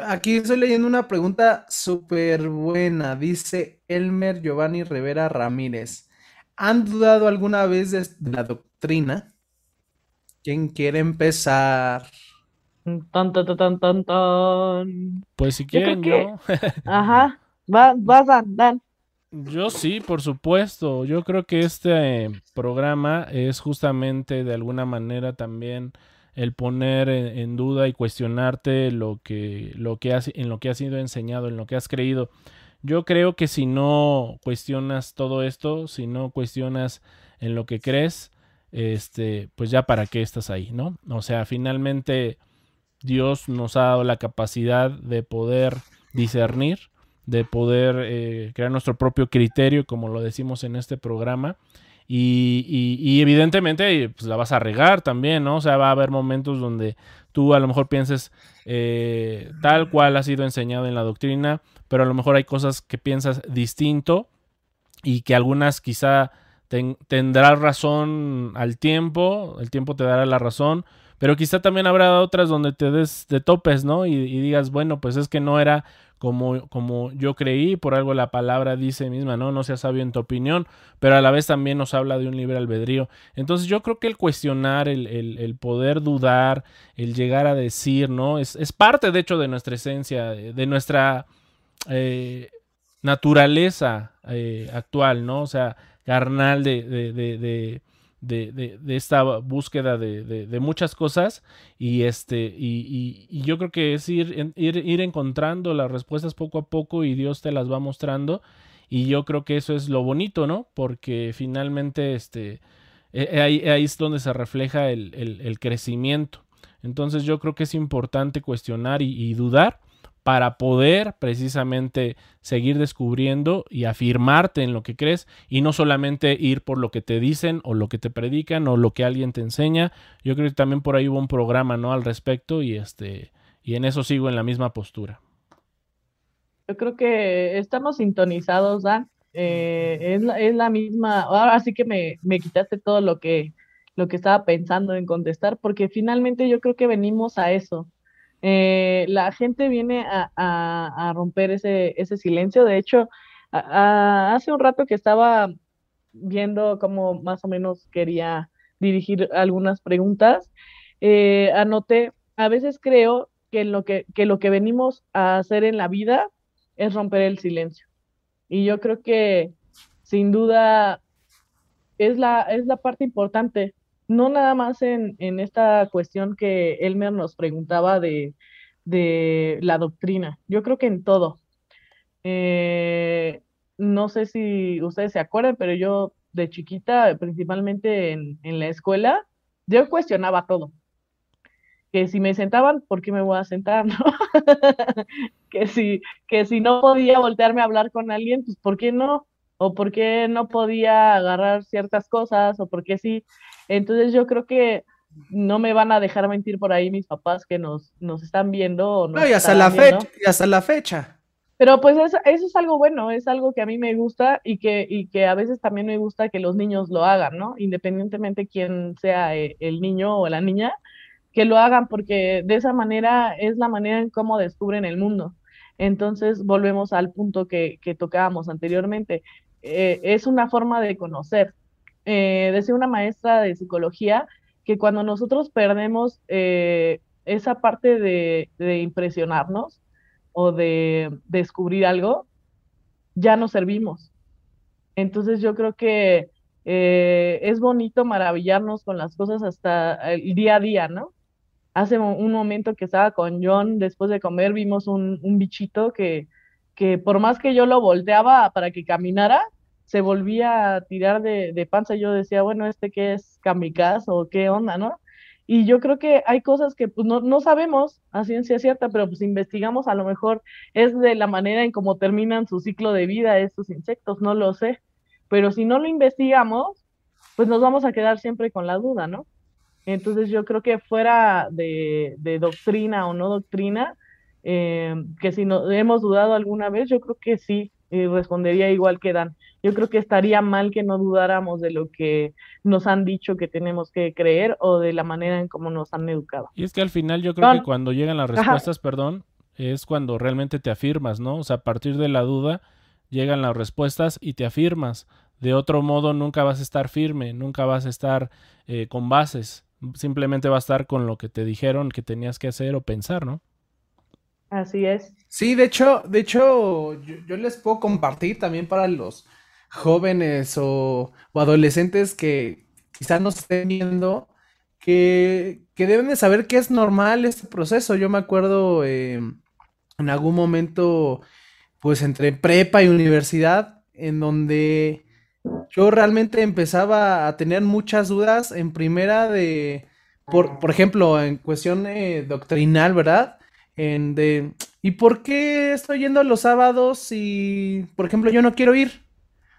Aquí estoy leyendo una pregunta súper buena. Dice Elmer Giovanni Rivera Ramírez. ¿Han dudado alguna vez de la doctrina? ¿Quién quiere empezar? Tan, tan, tan, tan, tan. Pues si quieren yo. Ajá. Va, vas, Dan, Dan. Yo sí, por supuesto. Yo creo que este eh, programa es justamente de alguna manera también el poner en, duda y cuestionarte lo que, lo que has, en lo que has sido enseñado, en lo que has creído. Yo creo que si no cuestionas todo esto, si no cuestionas en lo que crees, este, pues ya para qué estás ahí, ¿no? O sea, finalmente Dios nos ha dado la capacidad de poder discernir, de poder eh, crear nuestro propio criterio, como lo decimos en este programa. Y, y, evidentemente pues la vas a regar también, ¿no? O sea, va a haber momentos donde tú a lo mejor pienses eh, tal cual ha sido enseñado en la doctrina, pero a lo mejor hay cosas que piensas distinto y que algunas quizá tendrás razón al tiempo, el tiempo te dará la razón, pero quizá también habrá otras donde te des de topes, ¿no? Y, digas, bueno, pues es que no era como, como yo creí, por algo la palabra dice misma, ¿no? No sea sabio en tu opinión, pero a la vez también nos habla de un libre albedrío. Entonces yo creo que el cuestionar, el, el, poder dudar, el llegar a decir, ¿no? Es, es, parte, de hecho, de nuestra esencia, de nuestra eh, naturaleza eh, actual, ¿no? O sea, carnal de, de, de, de, de esta búsqueda de, muchas cosas y este y, y, yo creo que es ir, ir, ir, encontrando las respuestas poco a poco y Dios te las va mostrando y yo creo que eso es lo bonito, ¿no? Porque finalmente este, e, e, ahí, ahí es donde se refleja el, el, crecimiento. Entonces yo creo que es importante cuestionar y dudar para poder precisamente seguir descubriendo y afirmarte en lo que crees y no solamente ir por lo que te dicen o lo que te predican o lo que alguien te enseña. Yo creo que también por ahí hubo un programa, ¿no? Al respecto y este y en eso sigo en la misma postura. Yo creo que estamos sintonizados, Dan. Eh, es, la, misma. Ahora sí que me, me quitaste todo lo que lo que estaba pensando en contestar, porque finalmente yo creo que venimos a eso, eh, la gente viene a, romper ese, silencio. De hecho, hace un rato que estaba viendo cómo más o menos quería dirigir algunas preguntas, eh, anoté, a veces creo que lo que, venimos a hacer en la vida es romper el silencio. Y yo creo que sin duda es la parte importante no nada más en, esta cuestión que Elmer nos preguntaba de, la doctrina, yo creo que en todo. Eh, no sé si ustedes se acuerdan, pero yo de chiquita, principalmente en, en la escuela, yo cuestionaba todo que si me sentaban, ¿por qué me voy a sentar? ¿no? que, si, que si no podía voltearme a hablar con alguien, pues ¿por qué no? O por qué no podía agarrar ciertas cosas, o por qué sí. Entonces yo creo que no me van a dejar mentir por ahí mis papás que nos, nos están viendo. no, y hasta la fecha, y hasta la fecha. Pero pues eso, eso, es algo bueno, es algo que a mí me gusta y que, y que a veces también me gusta que los niños lo hagan, ¿no? Independientemente quién sea eh, el niño o la niña, que lo hagan porque de esa manera es la manera en cómo descubren el mundo. Entonces volvemos al punto que, que tocábamos anteriormente. Eh, es una forma de conocer. Eh, decía una maestra de psicología que cuando nosotros perdemos eh, esa parte de, impresionarnos o de descubrir algo, ya no servimos. Entonces yo creo que es bonito maravillarnos con las cosas hasta el día a día, ¿no? hace un momento que estaba con John, después de comer, vimos un, bichito que, que por más que yo lo volteaba para que caminara, se volvía a tirar de, panza. Yo decía, bueno, ¿este qué es kamikaze o qué onda, no? Y yo creo que hay cosas que pues, no, no, sabemos a ciencia cierta, pero pues investigamos, a lo mejor es de la manera en cómo terminan su ciclo de vida estos insectos, no lo sé. Pero si no lo investigamos, pues nos vamos a quedar siempre con la duda, ¿no? Entonces yo creo que fuera de, doctrina o no doctrina, eh, que si no hemos dudado alguna vez, yo creo que sí, y respondería igual que Dan. Yo creo que estaría mal que no dudáramos de lo que nos han dicho que tenemos que creer o de la manera en cómo nos han educado. Y es que al final yo creo que cuando llegan las respuestas, perdón, es cuando realmente te afirmas, ¿no? O sea, a partir de la duda llegan las respuestas y te afirmas. De otro modo, nunca vas a estar firme, nunca vas a estar eh, con bases simplemente va a estar con lo que te dijeron que tenías que hacer o pensar, ¿no? Así es. Sí, de hecho, de hecho, yo, les puedo compartir también para los jóvenes o, adolescentes que quizás nos estén viendo, que, deben de saber que es normal este proceso. Yo me acuerdo em, en algún momento, pues entre prepa y universidad, en donde yo realmente empezaba a tener muchas dudas en primera de, por, por ejemplo, en cuestión eh, doctrinal, ¿verdad? De, ¿y por qué estoy yendo los sábados si, por ejemplo, yo no quiero ir?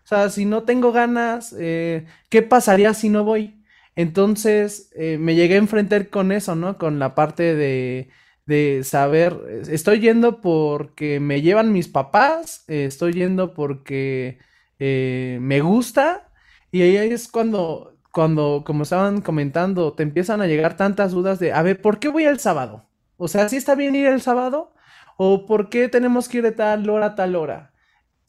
O sea, si no tengo ganas, eh, ¿qué pasaría si no voy? Entonces eh, me llegué a enfrentar con eso, ¿no? Con la parte de, de saber, estoy yendo porque me llevan mis papás, estoy yendo porque eh, me gusta. Y ahí es cuando, cuando, como estaban comentando, te empiezan a llegar tantas dudas de, a ver, ¿por qué voy el sábado? O sea, ¿sí está bien ir el sábado? ¿O por qué tenemos que ir de tal hora a tal hora?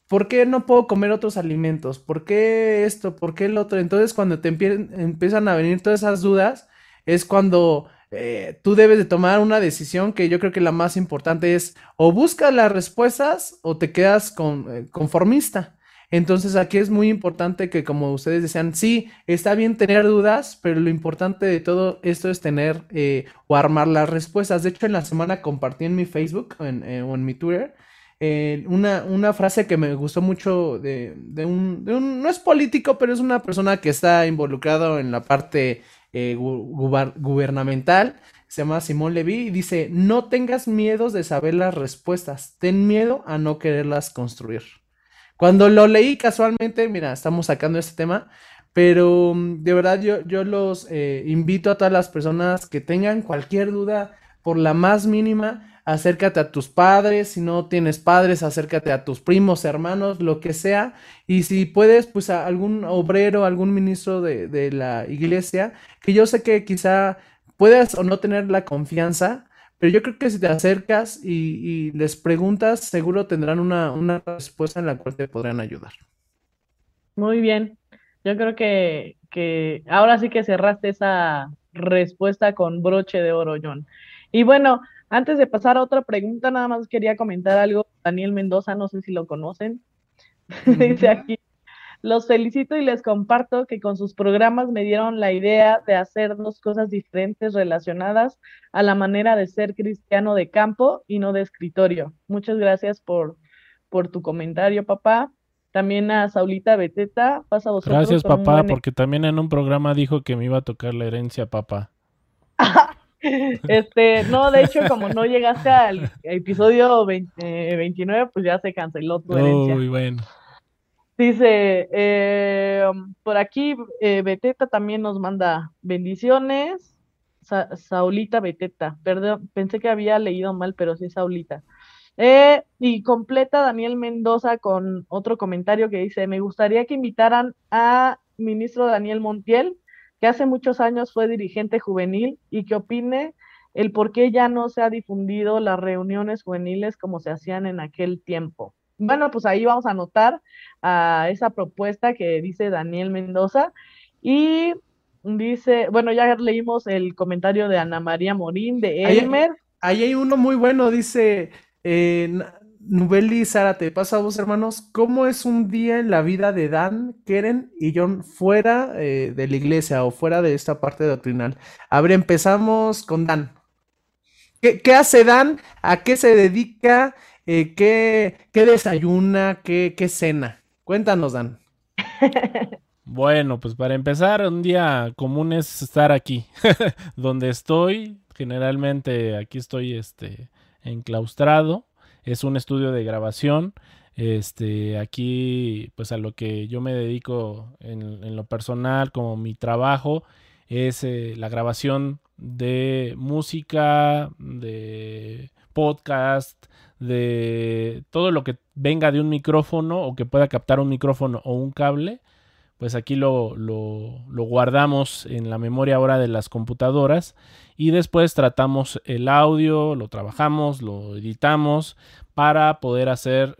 ¿Por qué no puedo comer otros alimentos? ¿Por qué esto? ¿Por qué el otro? Entonces, cuando te empiezan a venir todas esas dudas, es cuando eh, tú debes de tomar una decisión que yo creo que la más importante es o buscas las respuestas o te quedas con, eh, conformista. Entonces aquí es muy importante que como ustedes decían, sí, está bien tener dudas, pero lo importante de todo esto es tener eh, o armar las respuestas. De hecho, en la semana compartí en mi Facebook eh, o en mi Twitter eh, una, una, frase que me gustó mucho de, un, no es político, pero es una persona que está involucrado en la parte gubernamental. Se llama Simón Levy y dice, no tengas miedos de saber las respuestas, ten miedo a no quererlas construir. Cuando lo leí casualmente, mira, estamos sacando este tema, pero mm, de verdad yo, yo los eh, invito a todas las personas que tengan cualquier duda, por la más mínima, acércate a tus padres, si no tienes padres, acércate a tus primos, hermanos, lo que sea, y si puedes, pues a algún obrero, algún ministro de, de la iglesia, que yo sé que quizá puedas o no tener la confianza, pero yo creo que si te acercas y, les preguntas, seguro tendrán una, respuesta en la cual te podrán ayudar. Muy bien. Yo creo que, que ahora sí que cerraste esa respuesta con broche de oro, John. Y bueno, antes de pasar a otra pregunta, nada más quería comentar algo. Daniel Mendoza, no sé si lo conocen. Dice aquí, Los felicito y les comparto que con sus programas me dieron la idea de hacer dos cosas diferentes relacionadas a la manera de ser cristiano de campo y no de escritorio. Muchas gracias por, por tu comentario, papá. También a Saulita Beteta, pasa vosotros. Gracias, papá, porque también en un programa dijo que me iba a tocar la herencia, papá. este, no, de hecho, como no llegaste al episodio 29, pues ya se canceló tu herencia. Muy bueno. Dice, eh, por aquí eh, Beteta también nos manda bendiciones. Saulita Beteta, perdón, pensé que había leído mal, pero sí Saulita. Eh, y completa Daniel Mendoza con otro comentario que dice, me gustaría que invitaran a ministro Daniel Montiel, que hace muchos años fue dirigente juvenil y que opine el por qué ya no se ha difundido las reuniones juveniles como se hacían en aquel tiempo. Bueno, pues ahí vamos a anotar a esa propuesta que dice Daniel Mendoza. Y dice, bueno, ya leímos el comentario de Ana María Morín, de Elmer. Ahí, hay uno muy bueno, dice eh, Nubeli Zárate, pasa a vos hermanos, ¿cómo es un día en la vida de Dan, Keren y John fuera eh, de la iglesia o fuera de esta parte doctrinal? A ver, empezamos con Dan. ¿Qué, qué hace Dan? ¿A qué se dedica? Eh, ¿qué, desayuna? ¿Qué, ¿Qué cena? Cuéntanos, Dan. Bueno, pues para empezar, un día común es estar aquí, donde estoy. Generalmente aquí estoy este, enclaustrado. Es un estudio de grabación. Este, aquí, pues a lo que yo me dedico en, lo personal, como mi trabajo, es eh, la grabación de música, de podcast, de todo lo que venga de un micrófono o que pueda captar un micrófono o un cable, pues aquí lo, lo, guardamos en la memoria ahora de las computadoras y después tratamos el audio, lo trabajamos, lo editamos para poder hacer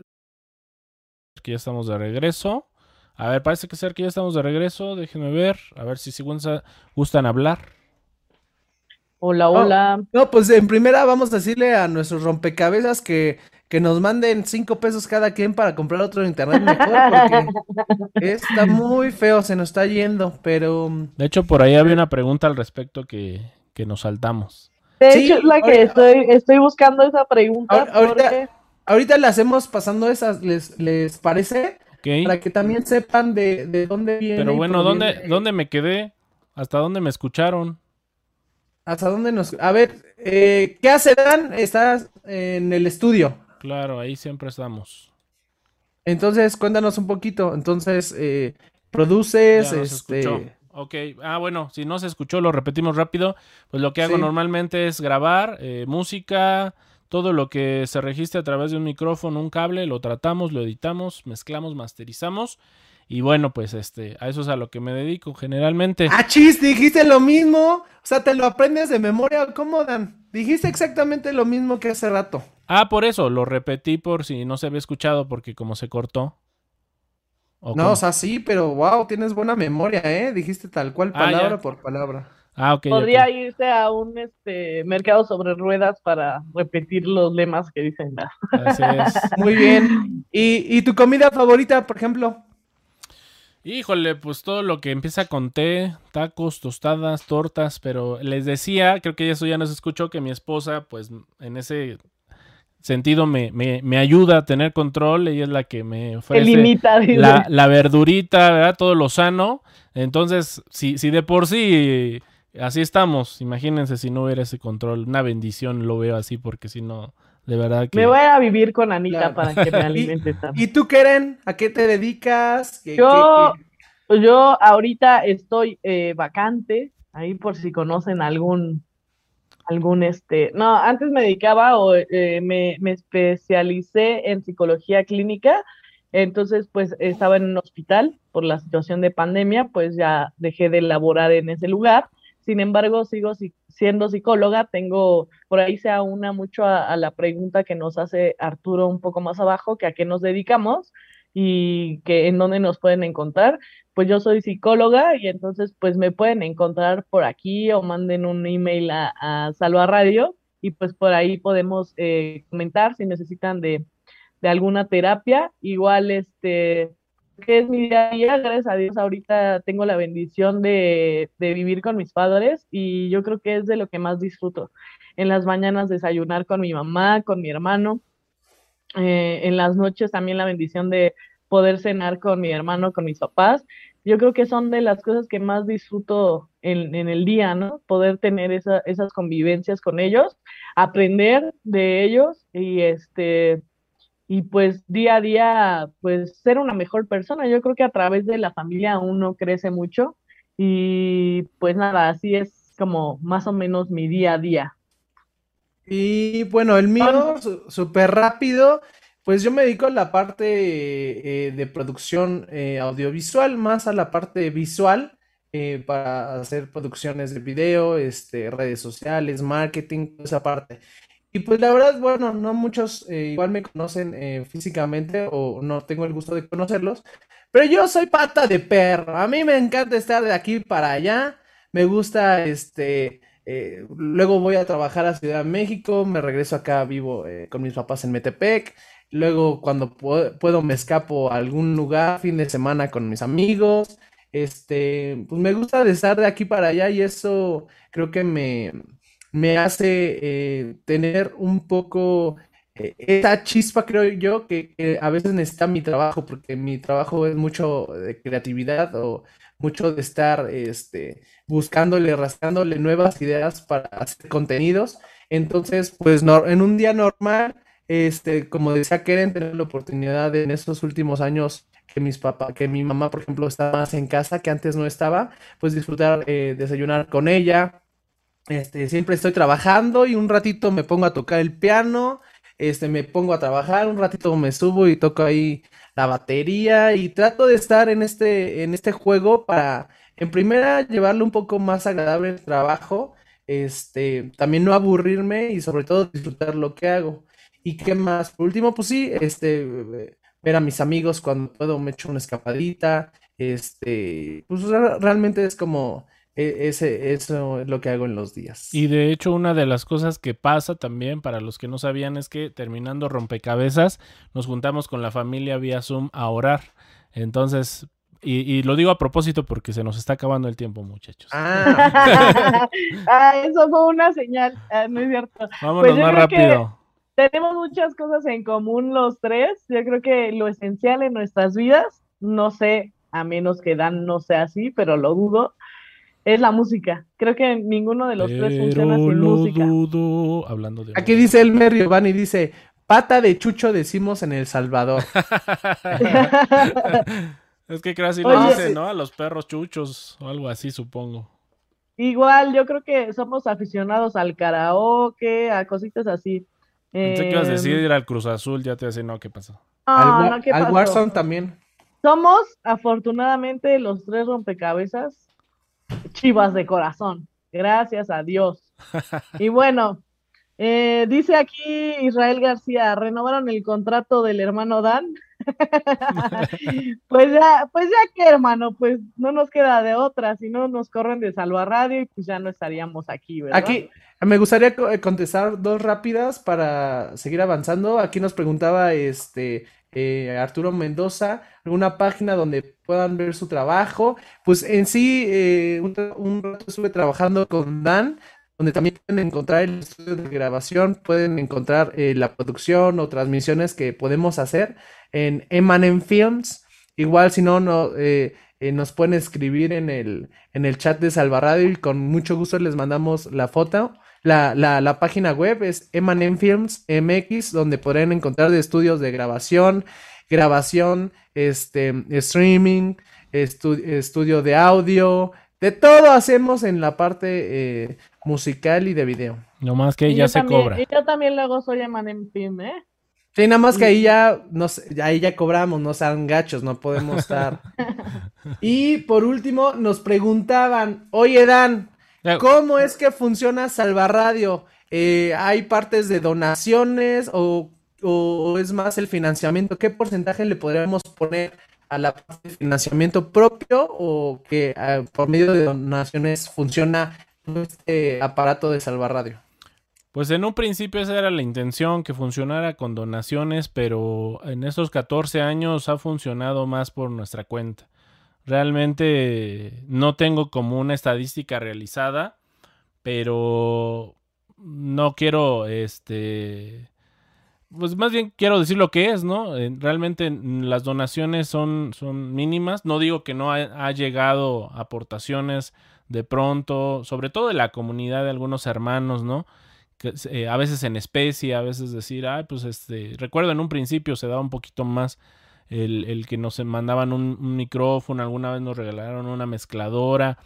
que ya estamos de regreso. A ver, parece que ser que ya estamos de regreso. Déjenme ver. A ver si, si gustan hablar. Hola, hola. No, pues en primera vamos a decirle a nuestros rompecabezas que, que nos manden cinco pesos cada quien para comprar otro internet mejor, porque está muy feo, se nos está yendo, pero... De hecho, por ahí había una pregunta al respecto que, que nos saltamos. De hecho, es la que estoy, estoy buscando esa pregunta. Ahorita, ahorita le hacemos pasando esas, ¿les, les parece? Para que también sepan de, de dónde viene. Pero bueno, ¿dónde, ¿dónde me quedé? ¿Hasta dónde me escucharon? ¿Hasta dónde nos.? A ver, eh, ¿qué hace Dan? Estás en el estudio. Claro, ahí siempre estamos. Entonces, cuéntanos un poquito. Entonces, eh, produces. este... Ok, ah, bueno, si no se escuchó, lo repetimos rápido. Pues lo que hago normalmente es grabar eh, música, todo lo que se registre a través de un micrófono, un cable, lo tratamos, lo editamos, mezclamos, masterizamos y bueno, pues este, a eso es a lo que me dedico generalmente. Ah, chis, dijiste lo mismo. O sea, te lo aprendes de memoria. ¿Cómo, Dan? Dijiste exactamente lo mismo que hace rato. Ah, por eso, lo repetí por si no se había escuchado, porque como se cortó. no, o sea, sí, pero wow, tienes buena memoria, ¿eh? Dijiste tal cual, ah, palabra por palabra. Ah, ok. Podría irse a un este, mercado sobre ruedas para repetir los lemas que dicen. Así es. Muy bien. ¿Y, ¿Y tu comida favorita, por ejemplo? Híjole, pues todo lo que empieza con té, tacos, tostadas, tortas, pero les decía, creo que eso ya nos escuchó, que mi esposa, pues en ese sentido me, me, me ayuda a tener control, ella es la que me ofrece la, la, verdurita, ¿verdad? Todo lo sano. Entonces, si, si de por sí así estamos, imagínense si no hubiera ese control, una bendición lo veo así, porque si no, de verdad que... Me voy a vivir con Anita para que me alimente ¿Y, tú, Keren? ¿A qué te dedicas? yo, yo ahorita estoy eh, vacante, ahí por si conocen algún, algún este... No, antes me dedicaba o eh, me, me especialicé en psicología clínica, entonces pues estaba en un hospital por la situación de pandemia, pues ya dejé de laborar en ese lugar. Sin embargo, sigo siendo psicóloga, tengo, por ahí se aúna mucho a, la pregunta que nos hace Arturo un poco más abajo, que a qué nos dedicamos y que en dónde nos pueden encontrar. Pues yo soy psicóloga y entonces pues me pueden encontrar por aquí o manden un email a, Salva Radio y pues por ahí podemos eh, comentar si necesitan de, de alguna terapia. Igual este que es mi día a día, gracias a Dios ahorita tengo la bendición de, vivir con mis padres y yo creo que es de lo que más disfruto. En las mañanas desayunar con mi mamá, con mi hermano, eh, en las noches también la bendición de poder cenar con mi hermano, con mis papás. Yo creo que son de las cosas que más disfruto en, el día, ¿no? Poder tener esa, esas convivencias con ellos, aprender de ellos y este y pues día a día pues ser una mejor persona. Yo creo que a través de la familia uno crece mucho y pues nada, así es como más o menos mi día a día. Y bueno, el mío, súper rápido, pues yo me dedico a la parte eh, de producción eh, audiovisual, más a la parte visual, eh, para hacer producciones de video, este, redes sociales, marketing, esa parte. Y pues la verdad, bueno, no muchos igual me conocen físicamente o no tengo el gusto de conocerlos, pero yo soy pata de perro. A mí me encanta estar de aquí para allá. Me gusta este eh, luego voy a trabajar a Ciudad de México, me regreso acá vivo eh, con mis papás en Metepec. Luego cuando puedo, me escapo a algún lugar, fin de semana con mis amigos. Este, pues me gusta estar de aquí para allá y eso creo que me, me hace eh, tener un poco esta chispa, creo yo, que, a veces necesita mi trabajo, porque mi trabajo es mucho de creatividad o mucho de estar este, buscándole, rascándole nuevas ideas para hacer contenidos. Entonces, pues en un día normal, este, como decía Keren, tener la oportunidad en estos últimos años que mis papás, que mi mamá, por ejemplo, está más en casa, que antes no estaba, pues disfrutar, eh, desayunar con ella. Este, siempre estoy trabajando y un ratito me pongo a tocar el piano, este, me pongo a trabajar, un ratito me subo y toco ahí la batería y trato de estar en este, en este juego para, en primera, llevarle un poco más agradable el trabajo, este, también no aburrirme y sobre todo disfrutar lo que hago. ¿Y qué más? Por último, pues sí, este, ver a mis amigos cuando puedo, me echo una escapadita, este, pues realmente es como ese, eso es lo que hago en los días. Y de hecho, una de las cosas que pasa también, para los que no sabían, es que terminando rompecabezas, nos juntamos con la familia vía Zoom a orar. Entonces, y, lo digo a propósito porque se nos está acabando el tiempo, muchachos. Ah, ah eso fue una señal, ah, no es cierto. Vámonos pues más rápido. Tenemos muchas cosas en común los tres. Yo creo que lo esencial en nuestras vidas, no sé, a menos que Dan no sea así, pero lo dudo, es la música. Creo que ninguno de los tres funciona sin música. Hablando de Aquí dice Elmer Giovanni, dice, pata de chucho decimos en El Salvador. es que creo así lo dicen, ¿no? A los perros chuchos o algo así, supongo. Igual, yo creo que somos aficionados al karaoke, a cositas así. Pensé que ibas a decir em, ir al Cruz Azul, ya te decía, no, ¿qué pasó? al, al Warzone también. Somos, afortunadamente, los tres rompecabezas chivas de corazón. Gracias a Dios. Y bueno, eh, dice aquí Israel García, renovaron el contrato del hermano Dan. pues ya, pues ya que hermano, pues no nos queda de otra, si no nos corren de Salva Radio y pues ya no estaríamos aquí, ¿verdad? Aquí me gustaría contestar dos rápidas para seguir avanzando. Aquí nos preguntaba este eh, Arturo Mendoza, alguna página donde puedan ver su trabajo. Pues en sí, eh, un, rato estuve trabajando con Dan, donde también pueden encontrar el estudio de grabación, pueden encontrar eh, la producción o transmisiones que podemos hacer en Emanem Films. Igual si no, no nos pueden escribir en el, en el chat de Salvaradio y con mucho gusto les mandamos la foto. La, la, la, página web es Emanem Films MX, donde podrán encontrar de estudios de grabación, grabación, este, streaming, estudio de audio, de todo hacemos en la parte eh, musical y de video. No más que ahí ya se cobra. Y yo también luego soy Emanem Film, ¿eh? Sí, nada más que ahí ya, nos, ahí ya cobramos, no sean gachos, no podemos estar. y por último, nos preguntaban, oye Dan, ¿Cómo es que funciona Salvarradio? Eh, ¿Hay partes de donaciones o, es más el financiamiento? ¿Qué porcentaje le podríamos poner a la parte de financiamiento propio o que ah, por medio de donaciones funciona este aparato de Salvarradio? Pues en un principio esa era la intención, que funcionara con donaciones, pero en estos 14 años ha funcionado más por nuestra cuenta. Realmente no tengo como una estadística realizada, pero no quiero, este, pues más bien quiero decir lo que es, ¿no? Eh, realmente las donaciones son, son mínimas. No digo que no ha, llegado aportaciones de pronto, sobre todo de la comunidad de algunos hermanos, ¿no? Eh, a veces en especie, a veces decir, ay, pues este, recuerdo en un principio se daba un poquito más el, que nos mandaban un, micrófono, alguna vez nos regalaron una mezcladora,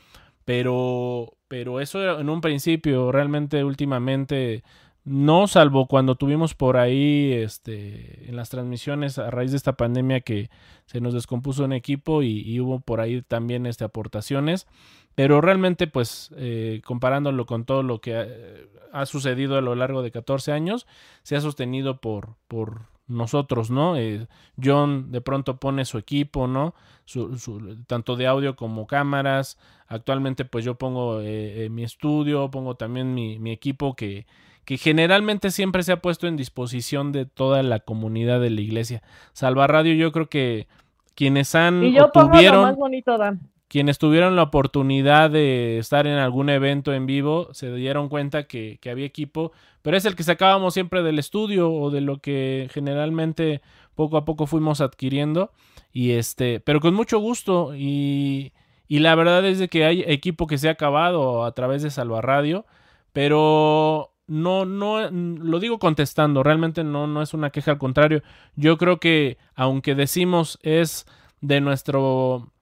pero, pero eso en un principio, realmente últimamente no, salvo cuando tuvimos por ahí este, en las transmisiones a raíz de esta pandemia que se nos descompuso un equipo y, hubo por ahí también este, aportaciones. Pero realmente, pues, eh, comparándolo con todo lo que ha, sucedido a lo largo de 14 años, se ha sostenido por, por nosotros, ¿no? Eh, John de pronto pone su equipo, ¿no? Su, tanto de audio como cámaras. Actualmente, pues yo pongo eh, mi estudio, pongo también mi, mi equipo que que generalmente siempre se ha puesto en disposición de toda la comunidad de la iglesia. Salva Radio, yo creo que quienes han y yo tuvieron, más bonito, Dan. Quienes tuvieron la oportunidad de estar en algún evento en vivo se dieron cuenta que, había equipo, pero es el que sacábamos siempre del estudio o de lo que generalmente poco a poco fuimos adquiriendo. Y este, pero con mucho gusto. Y, y la verdad es de que hay equipo que se ha acabado a través de Salva Radio, pero no, no, lo digo contestando, realmente no, no es una queja, al contrario, yo creo que aunque decimos es de nuestro,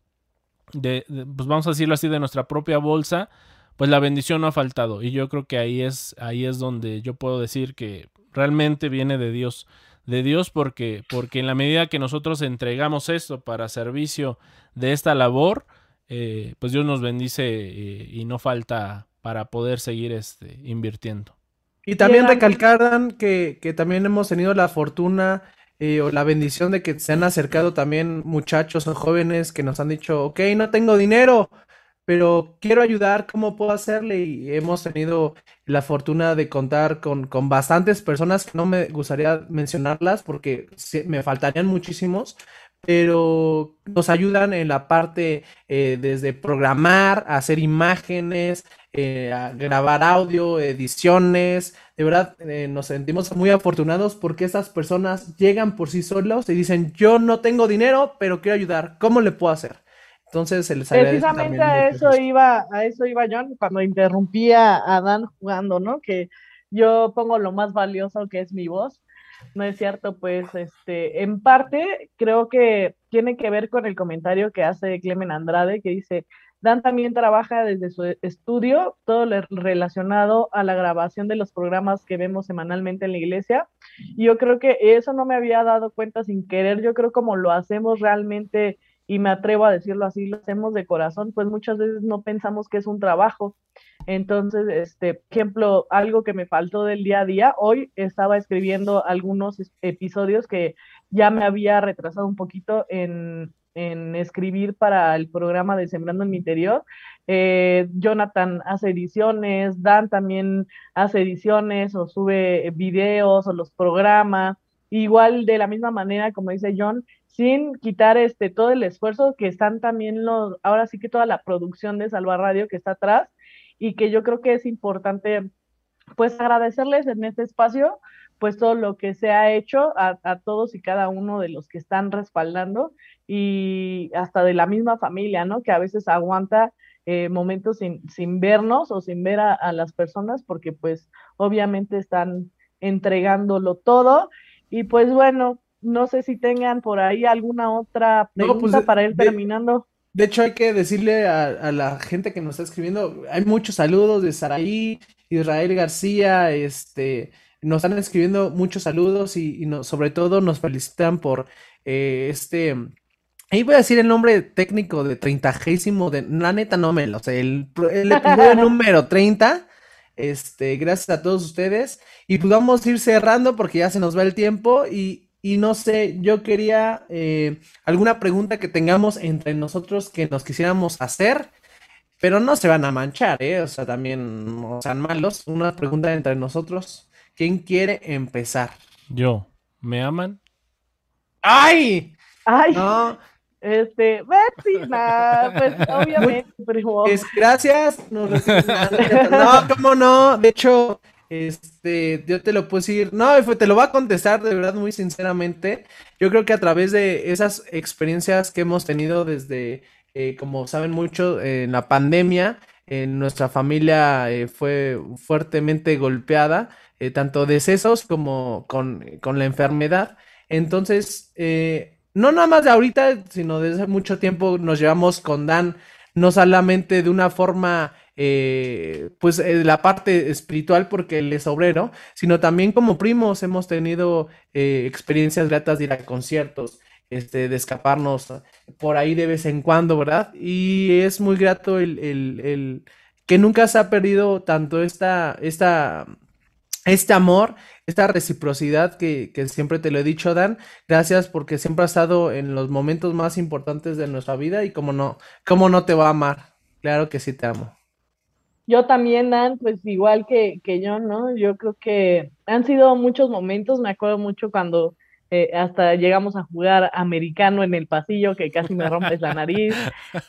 de, pues vamos a decirlo así, de nuestra propia bolsa, pues la bendición no ha faltado y yo creo que ahí es, ahí es donde yo puedo decir que realmente viene de Dios, de Dios porque, porque en la medida que nosotros entregamos esto para servicio de esta labor, eh, pues Dios nos bendice eh, y no falta para poder seguir este, invirtiendo. Y también recalcaran que, que también hemos tenido la fortuna eh, o la bendición de que se han acercado también muchachos o jóvenes que nos han dicho, ok, no tengo dinero, pero quiero ayudar, ¿cómo puedo hacerle? Y hemos tenido la fortuna de contar con, con bastantes personas no me gustaría mencionarlas porque me faltarían muchísimos, pero nos ayudan en la parte eh, desde programar, hacer imágenes, eh, grabar audio, ediciones. De verdad, eh, nos sentimos muy afortunados porque estas personas llegan por sí solos y dicen, yo no tengo dinero, pero quiero ayudar. ¿Cómo le puedo hacer? Entonces se les Precisamente a eso iba, a eso iba John cuando interrumpía a Dan jugando, ¿no? Que yo pongo lo más valioso que es mi voz no es cierto, pues este, en parte creo que tiene que ver con el comentario que hace Clemen Andrade, que dice, Dan también trabaja desde su estudio, todo relacionado a la grabación de los programas que vemos semanalmente en la iglesia. Y yo creo que eso no me había dado cuenta sin querer, yo creo como lo hacemos realmente, y me atrevo a decirlo así, lo hacemos de corazón, pues muchas veces no pensamos que es un trabajo entonces, este, ejemplo, algo que me faltó del día a día, hoy estaba escribiendo algunos episodios que ya me había retrasado un poquito en, escribir para el programa de Sembrando en mi interior. Eh, Jonathan hace ediciones, Dan también hace ediciones o sube videos o los programas. Igual de la misma manera, como dice John, sin quitar este todo el esfuerzo que están también los, ahora sí que toda la producción de Salva Radio que está atrás, y que yo creo que es importante pues agradecerles en este espacio pues todo lo que se ha hecho a, todos y cada uno de los que están respaldando y hasta de la misma familia, ¿no? Que a veces aguanta eh, momentos sin, sin, vernos o sin ver a, las personas porque pues obviamente están entregándolo todo y pues bueno, no sé si tengan por ahí alguna otra pues, pregunta para ir terminando. De hecho, hay que decirle a, la gente que nos está escribiendo, hay muchos saludos de Saraí, Israel García, este, nos están escribiendo muchos saludos y, sobre todo nos felicitan por eh, este, ahí voy a decir el nombre técnico de treintagesimo, de, la neta no me lo sé, el, el episodio número 30, este, gracias a todos ustedes y pues vamos a ir cerrando porque ya se nos va el tiempo y, y no sé, yo quería eh, alguna pregunta que tengamos entre nosotros que nos quisiéramos hacer. pero no se van a manchar, ¿eh? O sea, también no sean malos. Una pregunta entre nosotros. ¿Quién quiere empezar? Yo. ¿Me aman? ¡Ay! Ay, No, este, Betsy, nah, pues obviamente, pero es, gracias. No, no, cómo no. De hecho, este, yo te lo puedo decir. No, fue- te lo voy a contestar de verdad muy sinceramente. Yo creo que a través de esas experiencias que hemos tenido desde, eh, como saben mucho, en la pandemia, en nuestra familia eh, fue fuertemente golpeada, eh, tanto decesos como con, con la enfermedad. Entonces, eh, no nada más de ahorita, sino desde hace mucho tiempo nos llevamos con Dan, no solamente de una forma, eh, pues eh, la parte espiritual, porque él es obrero, sino también como primos hemos tenido eh, experiencias gratas de ir a conciertos, este, de escaparnos por ahí de vez en cuando, ¿verdad? Y es muy grato el, el, el que nunca se ha perdido tanto esta, esta, este amor, esta reciprocidad que, que siempre te lo he dicho, Dan. Gracias porque siempre has estado en los momentos más importantes de nuestra vida y como no, cómo no te va a amar. Claro que sí te amo. yo también, Dan, pues igual que, que yo, ¿no? Yo creo que han sido muchos momentos, me acuerdo mucho cuando eh, hasta llegamos a jugar americano en el pasillo, que casi me rompes la nariz.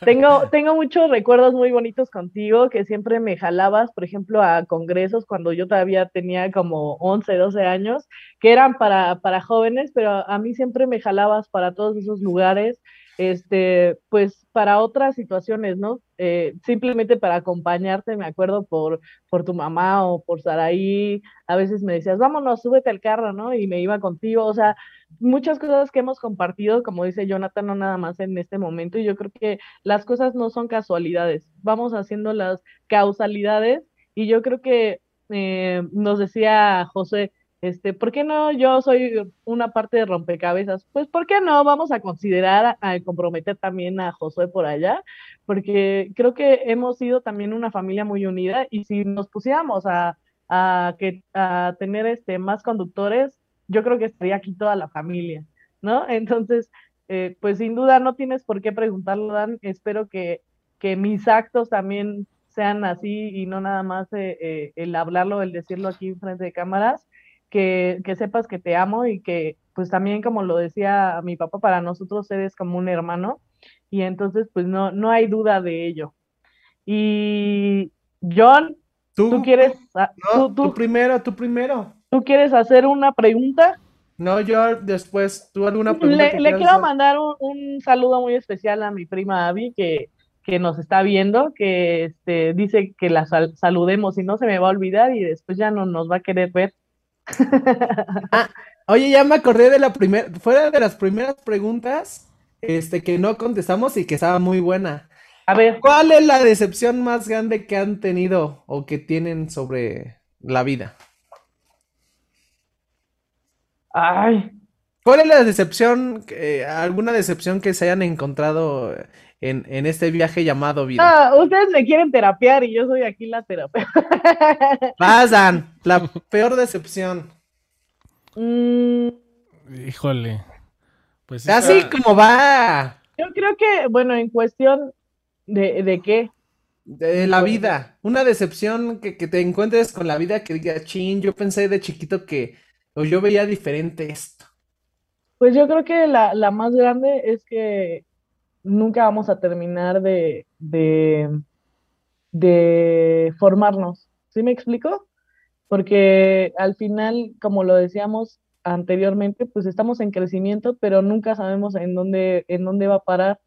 Tengo, tengo muchos recuerdos muy bonitos contigo, que siempre me jalabas, por ejemplo, a congresos cuando yo todavía tenía como 11, 12 años, que eran para, para jóvenes, pero a mí siempre me jalabas para todos esos lugares, este, pues para otras situaciones, ¿no? Eh, simplemente para acompañarte, me acuerdo, por, por tu mamá o por Saraí, a veces me decías, vámonos, súbete al carro, ¿no? Y me iba contigo, o sea, muchas cosas que hemos compartido, como dice Jonathan, no nada más en este momento, y yo creo que las cosas no son casualidades, vamos haciendo las causalidades, y yo creo que eh, nos decía José, este, ¿por qué no yo soy una parte de rompecabezas? Pues, ¿por qué no? Vamos a considerar a, comprometer también a Josué por allá, porque creo que hemos sido también una familia muy unida, y si nos pusiéramos a, a, que, a tener este, más conductores, yo creo que estaría aquí toda la familia, ¿no? Entonces, eh, pues sin duda no tienes por qué preguntarlo, Dan. Espero que, que mis actos también sean así y no nada más eh, eh, el hablarlo, el decirlo aquí en frente de cámaras, que, que sepas que te amo y que pues también como lo decía mi papá, para nosotros eres como un hermano y entonces pues no, no hay duda de ello. Y John, Tú, ¿tú quieres, ah, no, tú, tú tú, primero, tú primero. Tú quieres hacer una pregunta? No, yo después, ¿tú alguna pregunta Le, quiero hacer? mandar un, un saludo muy especial a mi prima Abby, que, que nos está viendo, que este, dice que la sal- saludemos y no se me va a olvidar y después ya no nos va a querer ver. Oye, ya me acordé de la primera, fuera de las primeras preguntas, este, que no contestamos y que estaba muy buena. A ver, ¿Cuál es la decepción más grande que han tenido o que tienen sobre la vida? Ay, ¿Cuál es la decepción, eh, alguna decepción que se hayan encontrado en, en este viaje llamado vida? ah, ustedes me quieren terapiar y yo soy aquí la terapeuta. Vas, Dan, la peor decepción. Mm, Híjole. Pues Así como va yo creo que, bueno, en cuestión de, de qué, de la vida. Una decepción que, que te encuentres con la vida que digas, chin, yo pensé de chiquito que, o yo veía diferente esto. pues yo creo que la, la más grande es que nunca vamos a terminar de, de, de formarnos. ¿Sí me explico? Porque al final, como lo decíamos anteriormente, pues estamos en crecimiento, pero nunca sabemos en dónde, en dónde va a parar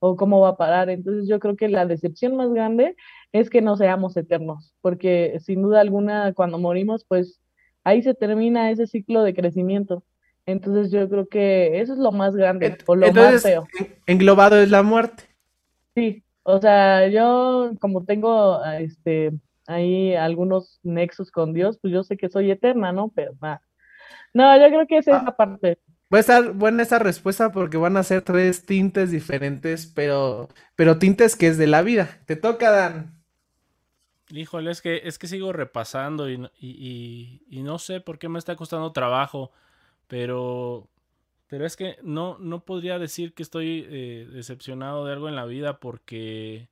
o cómo va a parar. Entonces yo creo que la decepción más grande es que no seamos eternos, porque sin duda alguna cuando morimos, pues ahí se termina ese ciclo de crecimiento. Entonces yo creo que eso es lo más grande o lo más feo. en- englobado es la muerte. Sí, o sea, yo como tengo ah, este ahí algunos nexos con Dios, pues yo sé que soy eterna, ¿no? Pero va. No, yo creo que esa es Ah. la parte. Va a estar buena esa respuesta porque van a ser tres tintes diferentes, pero, pero tintes que es de la vida. Te toca, Dan. Híjole, es que, es que sigo repasando y, no- y, y- y no sé por qué me está costando trabajo, pero, pero es que no, no podría decir que estoy eh, decepcionado de algo en la vida porque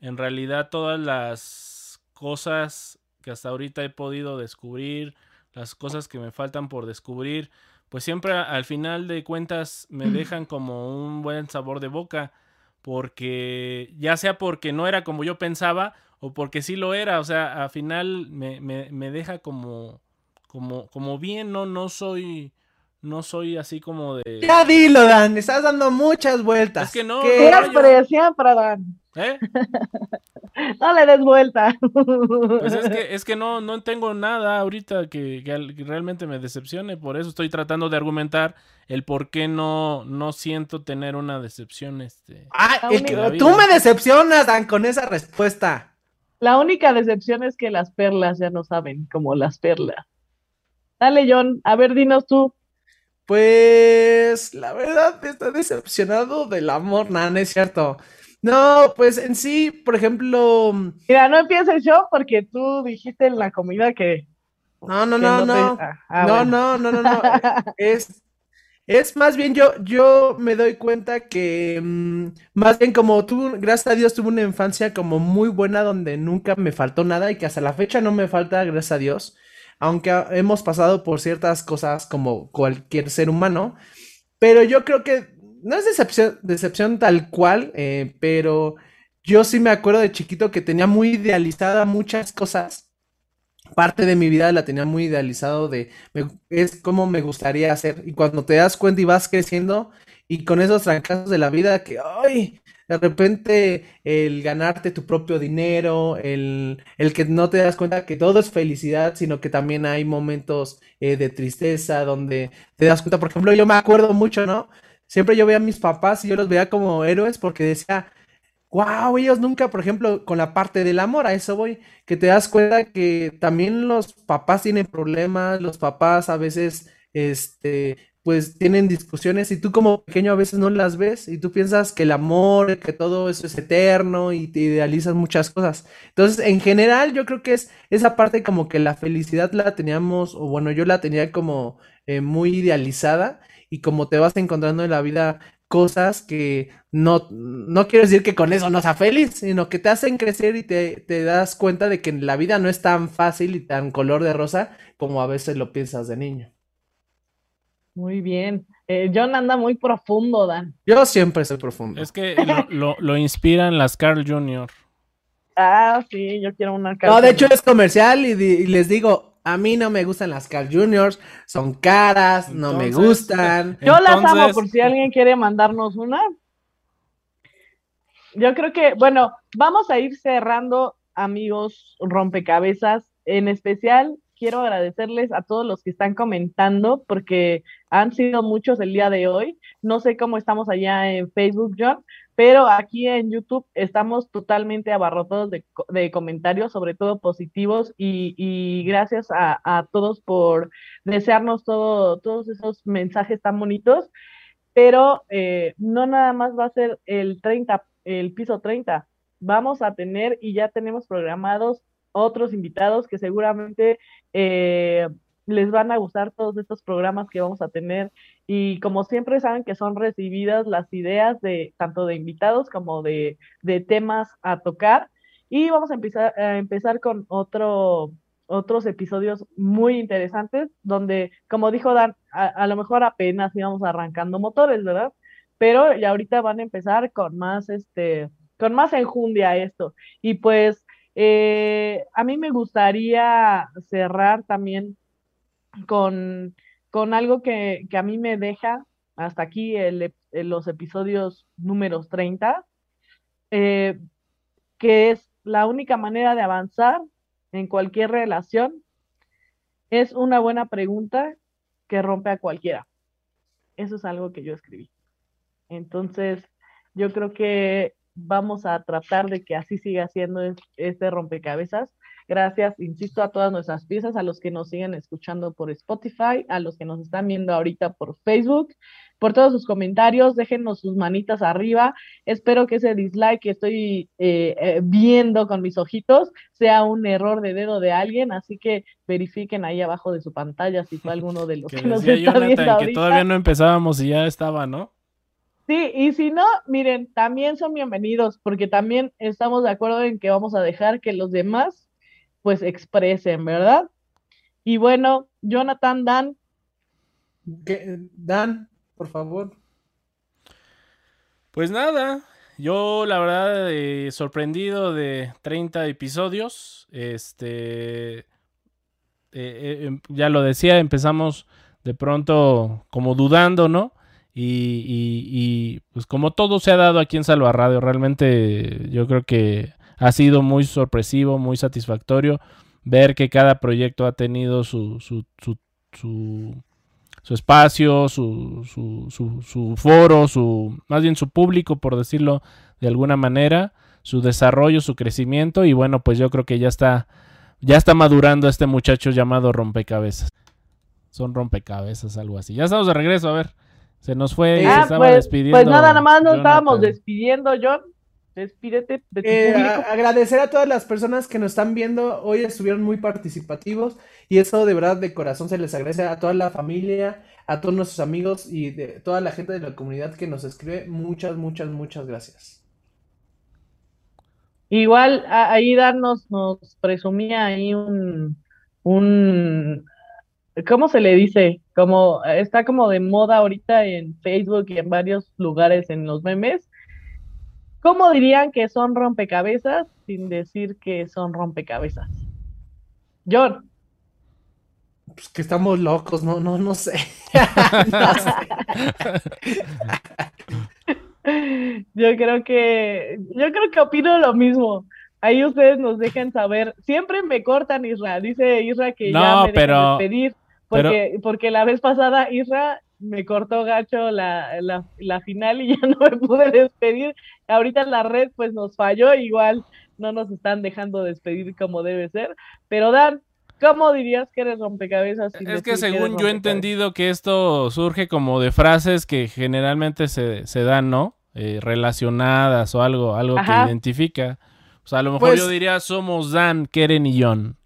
en realidad todas las cosas que hasta ahorita he podido descubrir, las cosas que me faltan por descubrir, pues siempre al final de cuentas me dejan como un buen sabor de boca, porque ya sea porque no era como yo pensaba o porque sí lo era, o sea, al final me, me, me deja como, como, como bien, no, no soy no soy así como de. Ya dilo, Dan, estás dando muchas vueltas. Es que no. Siempre, siempre, Dan. ¿Eh? no le des vuelta. Pues es que, es que no, no tengo nada ahorita que, realmente me decepcione. Por eso estoy tratando de argumentar el por qué no, no siento tener una decepción. Este, ah, tú me decepcionas, Dan, con esa respuesta. La única decepción es que las perlas ya no saben como las perlas. Dale, John, a ver, dinos tú. Pues la verdad estoy decepcionado del amor, nada, no es cierto. No, pues en sí, por ejemplo. Mira, no empieces yo porque tú dijiste en la comida que. No, no, no, no. Ah, ah, no, no, no, no, no, es, es más bien yo, yo me doy cuenta que mm, más bien como tú, gracias a Dios, tuve una infancia como muy buena donde nunca me faltó nada y que hasta la fecha no me falta, gracias a Dios aunque hemos pasado por ciertas cosas como cualquier ser humano, pero yo creo que no es decepción, decepción tal cual, eh, pero yo sí me acuerdo de chiquito que tenía muy idealizada muchas cosas. Parte de mi vida la tenía muy idealizado de es como me gustaría hacer. Y cuando te das cuenta y vas creciendo y con esos trancazos de la vida que, ay, de repente el ganarte tu propio dinero, el, que no te das cuenta que todo es felicidad, sino que también hay momentos eh, de tristeza donde te das cuenta, por ejemplo, yo me acuerdo mucho, ¿no? Siempre yo veía a mis papás y yo los veía como héroes porque decía, wow, ellos nunca, por ejemplo, con la parte del amor, a eso voy, que te das cuenta que también los papás tienen problemas, los papás a veces, este, pues tienen discusiones y tú como pequeño a veces no las ves y tú piensas que el amor, que todo eso es eterno y te idealizas muchas cosas. Entonces, en general, yo creo que es esa parte como que la felicidad la teníamos, o bueno, yo la tenía como eh, muy idealizada y como te vas encontrando en la vida cosas que no, no quiero decir que con eso no sea feliz, sino que te hacen crecer y te, te das cuenta de que la vida no es tan fácil y tan color de rosa como a veces lo piensas de niño. Muy bien. Eh, John anda muy profundo, Dan. Yo siempre soy profundo. Es que lo, lo, inspiran las Carl Jr. Ah, sí, yo quiero una Carl No, de hecho es comercial y, les digo, a mí no me gustan las Carl Jr., son caras, no me gustan. Yo las amo por si alguien quiere mandarnos una. Yo creo que, bueno, vamos a ir cerrando, amigos rompecabezas, en especial quiero agradecerles a todos los que están comentando porque han sido muchos el día de hoy. No sé cómo estamos allá en Facebook, John, pero aquí en YouTube estamos totalmente abarrotados de, de comentarios, sobre todo positivos, y, gracias a, todos por desearnos todo, todos esos mensajes tan bonitos. Pero eh, no nada más va a ser el 30, el piso 30. Vamos a tener y ya tenemos programados otros invitados que seguramente eh, les van a gustar todos estos programas que vamos a tener. Y como siempre saben que son recibidas las ideas de tanto de invitados como de, temas a tocar. Y vamos a empezar, a empezar con otro, otros episodios muy interesantes donde como dijo Dan, a, a lo mejor apenas íbamos arrancando motores, ¿verdad? Pero ya ahorita van a empezar con más este con más enjundia esto. Y pues eh, a mí me gustaría cerrar también con, con algo que, a mí me deja hasta aquí los episodios números 30, eh, que es la única manera de avanzar en cualquier relación es una buena pregunta que rompe a cualquiera. Eso es algo que yo escribí. Entonces, yo creo que vamos a tratar de que así siga siendo este rompecabezas. Gracias, insisto, a todas nuestras piezas, a los que nos siguen escuchando por Spotify, a los que nos están viendo ahorita por Facebook, por todos sus comentarios, déjenos sus manitas arriba. Espero que ese dislike que estoy eh, eh, viendo con mis ojitos sea un error de dedo de alguien, así que verifiquen ahí abajo de su pantalla si fue alguno de los que, nos está viendo que todavía no empezábamos y ya estaba, ¿no? Sí, y si no, miren, también son bienvenidos, porque también estamos de acuerdo en que vamos a dejar que los demás pues expresen, ¿verdad? Y bueno, Jonathan, Dan. Dan, por favor. Pues nada, yo la verdad eh, sorprendido de 30 episodios, este, eh, eh, em, ya lo decía, empezamos de pronto como dudando, ¿no? Y, y, pues como todo se ha dado aquí en Salva Radio, realmente yo creo que ha sido muy sorpresivo, muy satisfactorio ver que cada proyecto ha tenido su, su, su, su, espacio, su, su, su, foro, su, más bien su público, por decirlo de alguna manera, su desarrollo, su crecimiento y bueno, pues yo creo que ya está, ya está madurando este muchacho llamado rompecabezas. Son rompecabezas, algo así. Ya estamos de regreso, a ver. Se nos fue, se ah, estaba pues, despidiendo. Pues nada, nada más nos estábamos despidiendo, John. Despídete de tu eh, agradecer a todas las personas que nos están viendo. Hoy estuvieron muy participativos y eso de verdad de corazón se les agradece a toda la familia, a todos nuestros amigos y de toda la gente de la comunidad que nos escribe. Muchas, muchas, muchas gracias. Igual ahí darnos nos presumía ahí un, un ¿cómo se le dice? Como está como de moda ahorita en Facebook y en varios lugares en los memes ¿Cómo dirían que son rompecabezas sin decir que son rompecabezas? John. Pues que estamos locos, no, no, no sé. yo creo que, yo creo que opino lo mismo. Ahí ustedes nos dejen saber. Siempre me cortan Isra. Dice Isra que ya me pero, despedir. Porque, porque la vez pasada Isra me cortó gacho la, la, final y ya no me pude despedir. Ahorita la red pues nos falló, igual no nos están dejando despedir como debe ser. Pero Dan, ¿cómo dirías que eres rompecabezas? Es que según yo he entendido que esto surge como de frases que generalmente se, se dan, ¿no? Eh, relacionadas o algo, algo que identifica. O sea, a lo mejor pues yo diría somos Dan, Keren y John.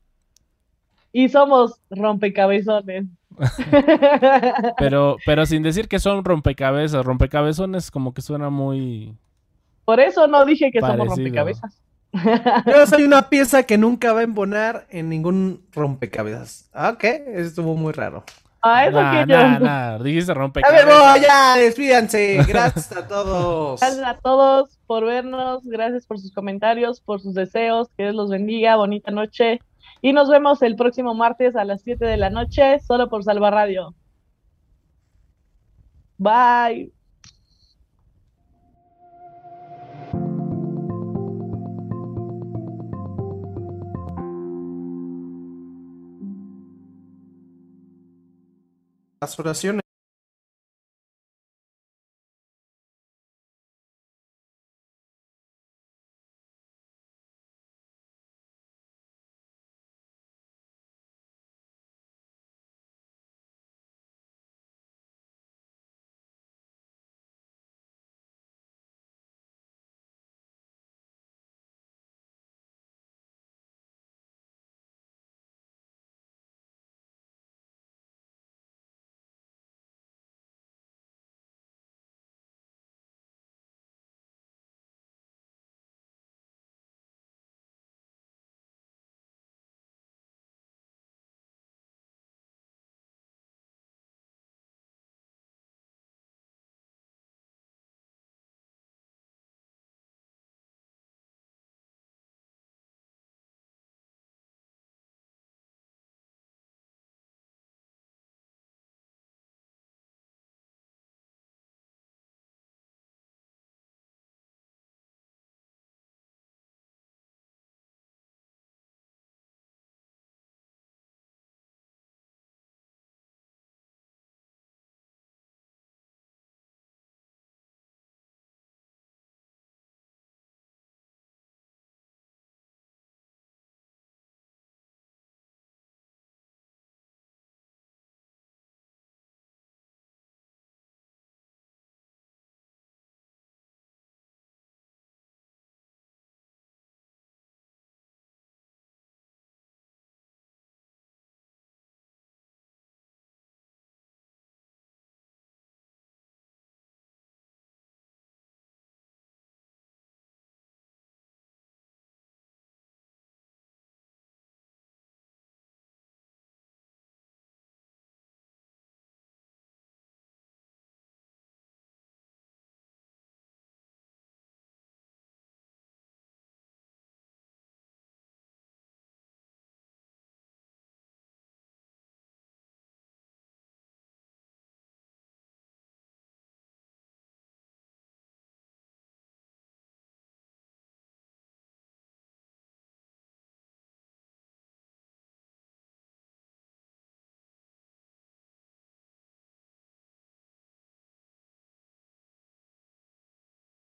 Y somos rompecabezones. pero, pero sin decir que son rompecabezas, rompecabezones como que suena muy. Por eso no dije que somos rompecabezas. Yo soy una pieza que nunca va a embonar en ningún rompecabezas. Ah, ok, eso estuvo muy raro. Ah, eso que yo. dijiste rompecabezas. A ver, ya, despídanse. Gracias a todos. Gracias a todos por vernos. Gracias por sus comentarios, por sus deseos. Que Dios los bendiga. Bonita noche. Y nos vemos el próximo martes a las 7 de la noche, solo por Salva Radio. Bye. Las oraciones.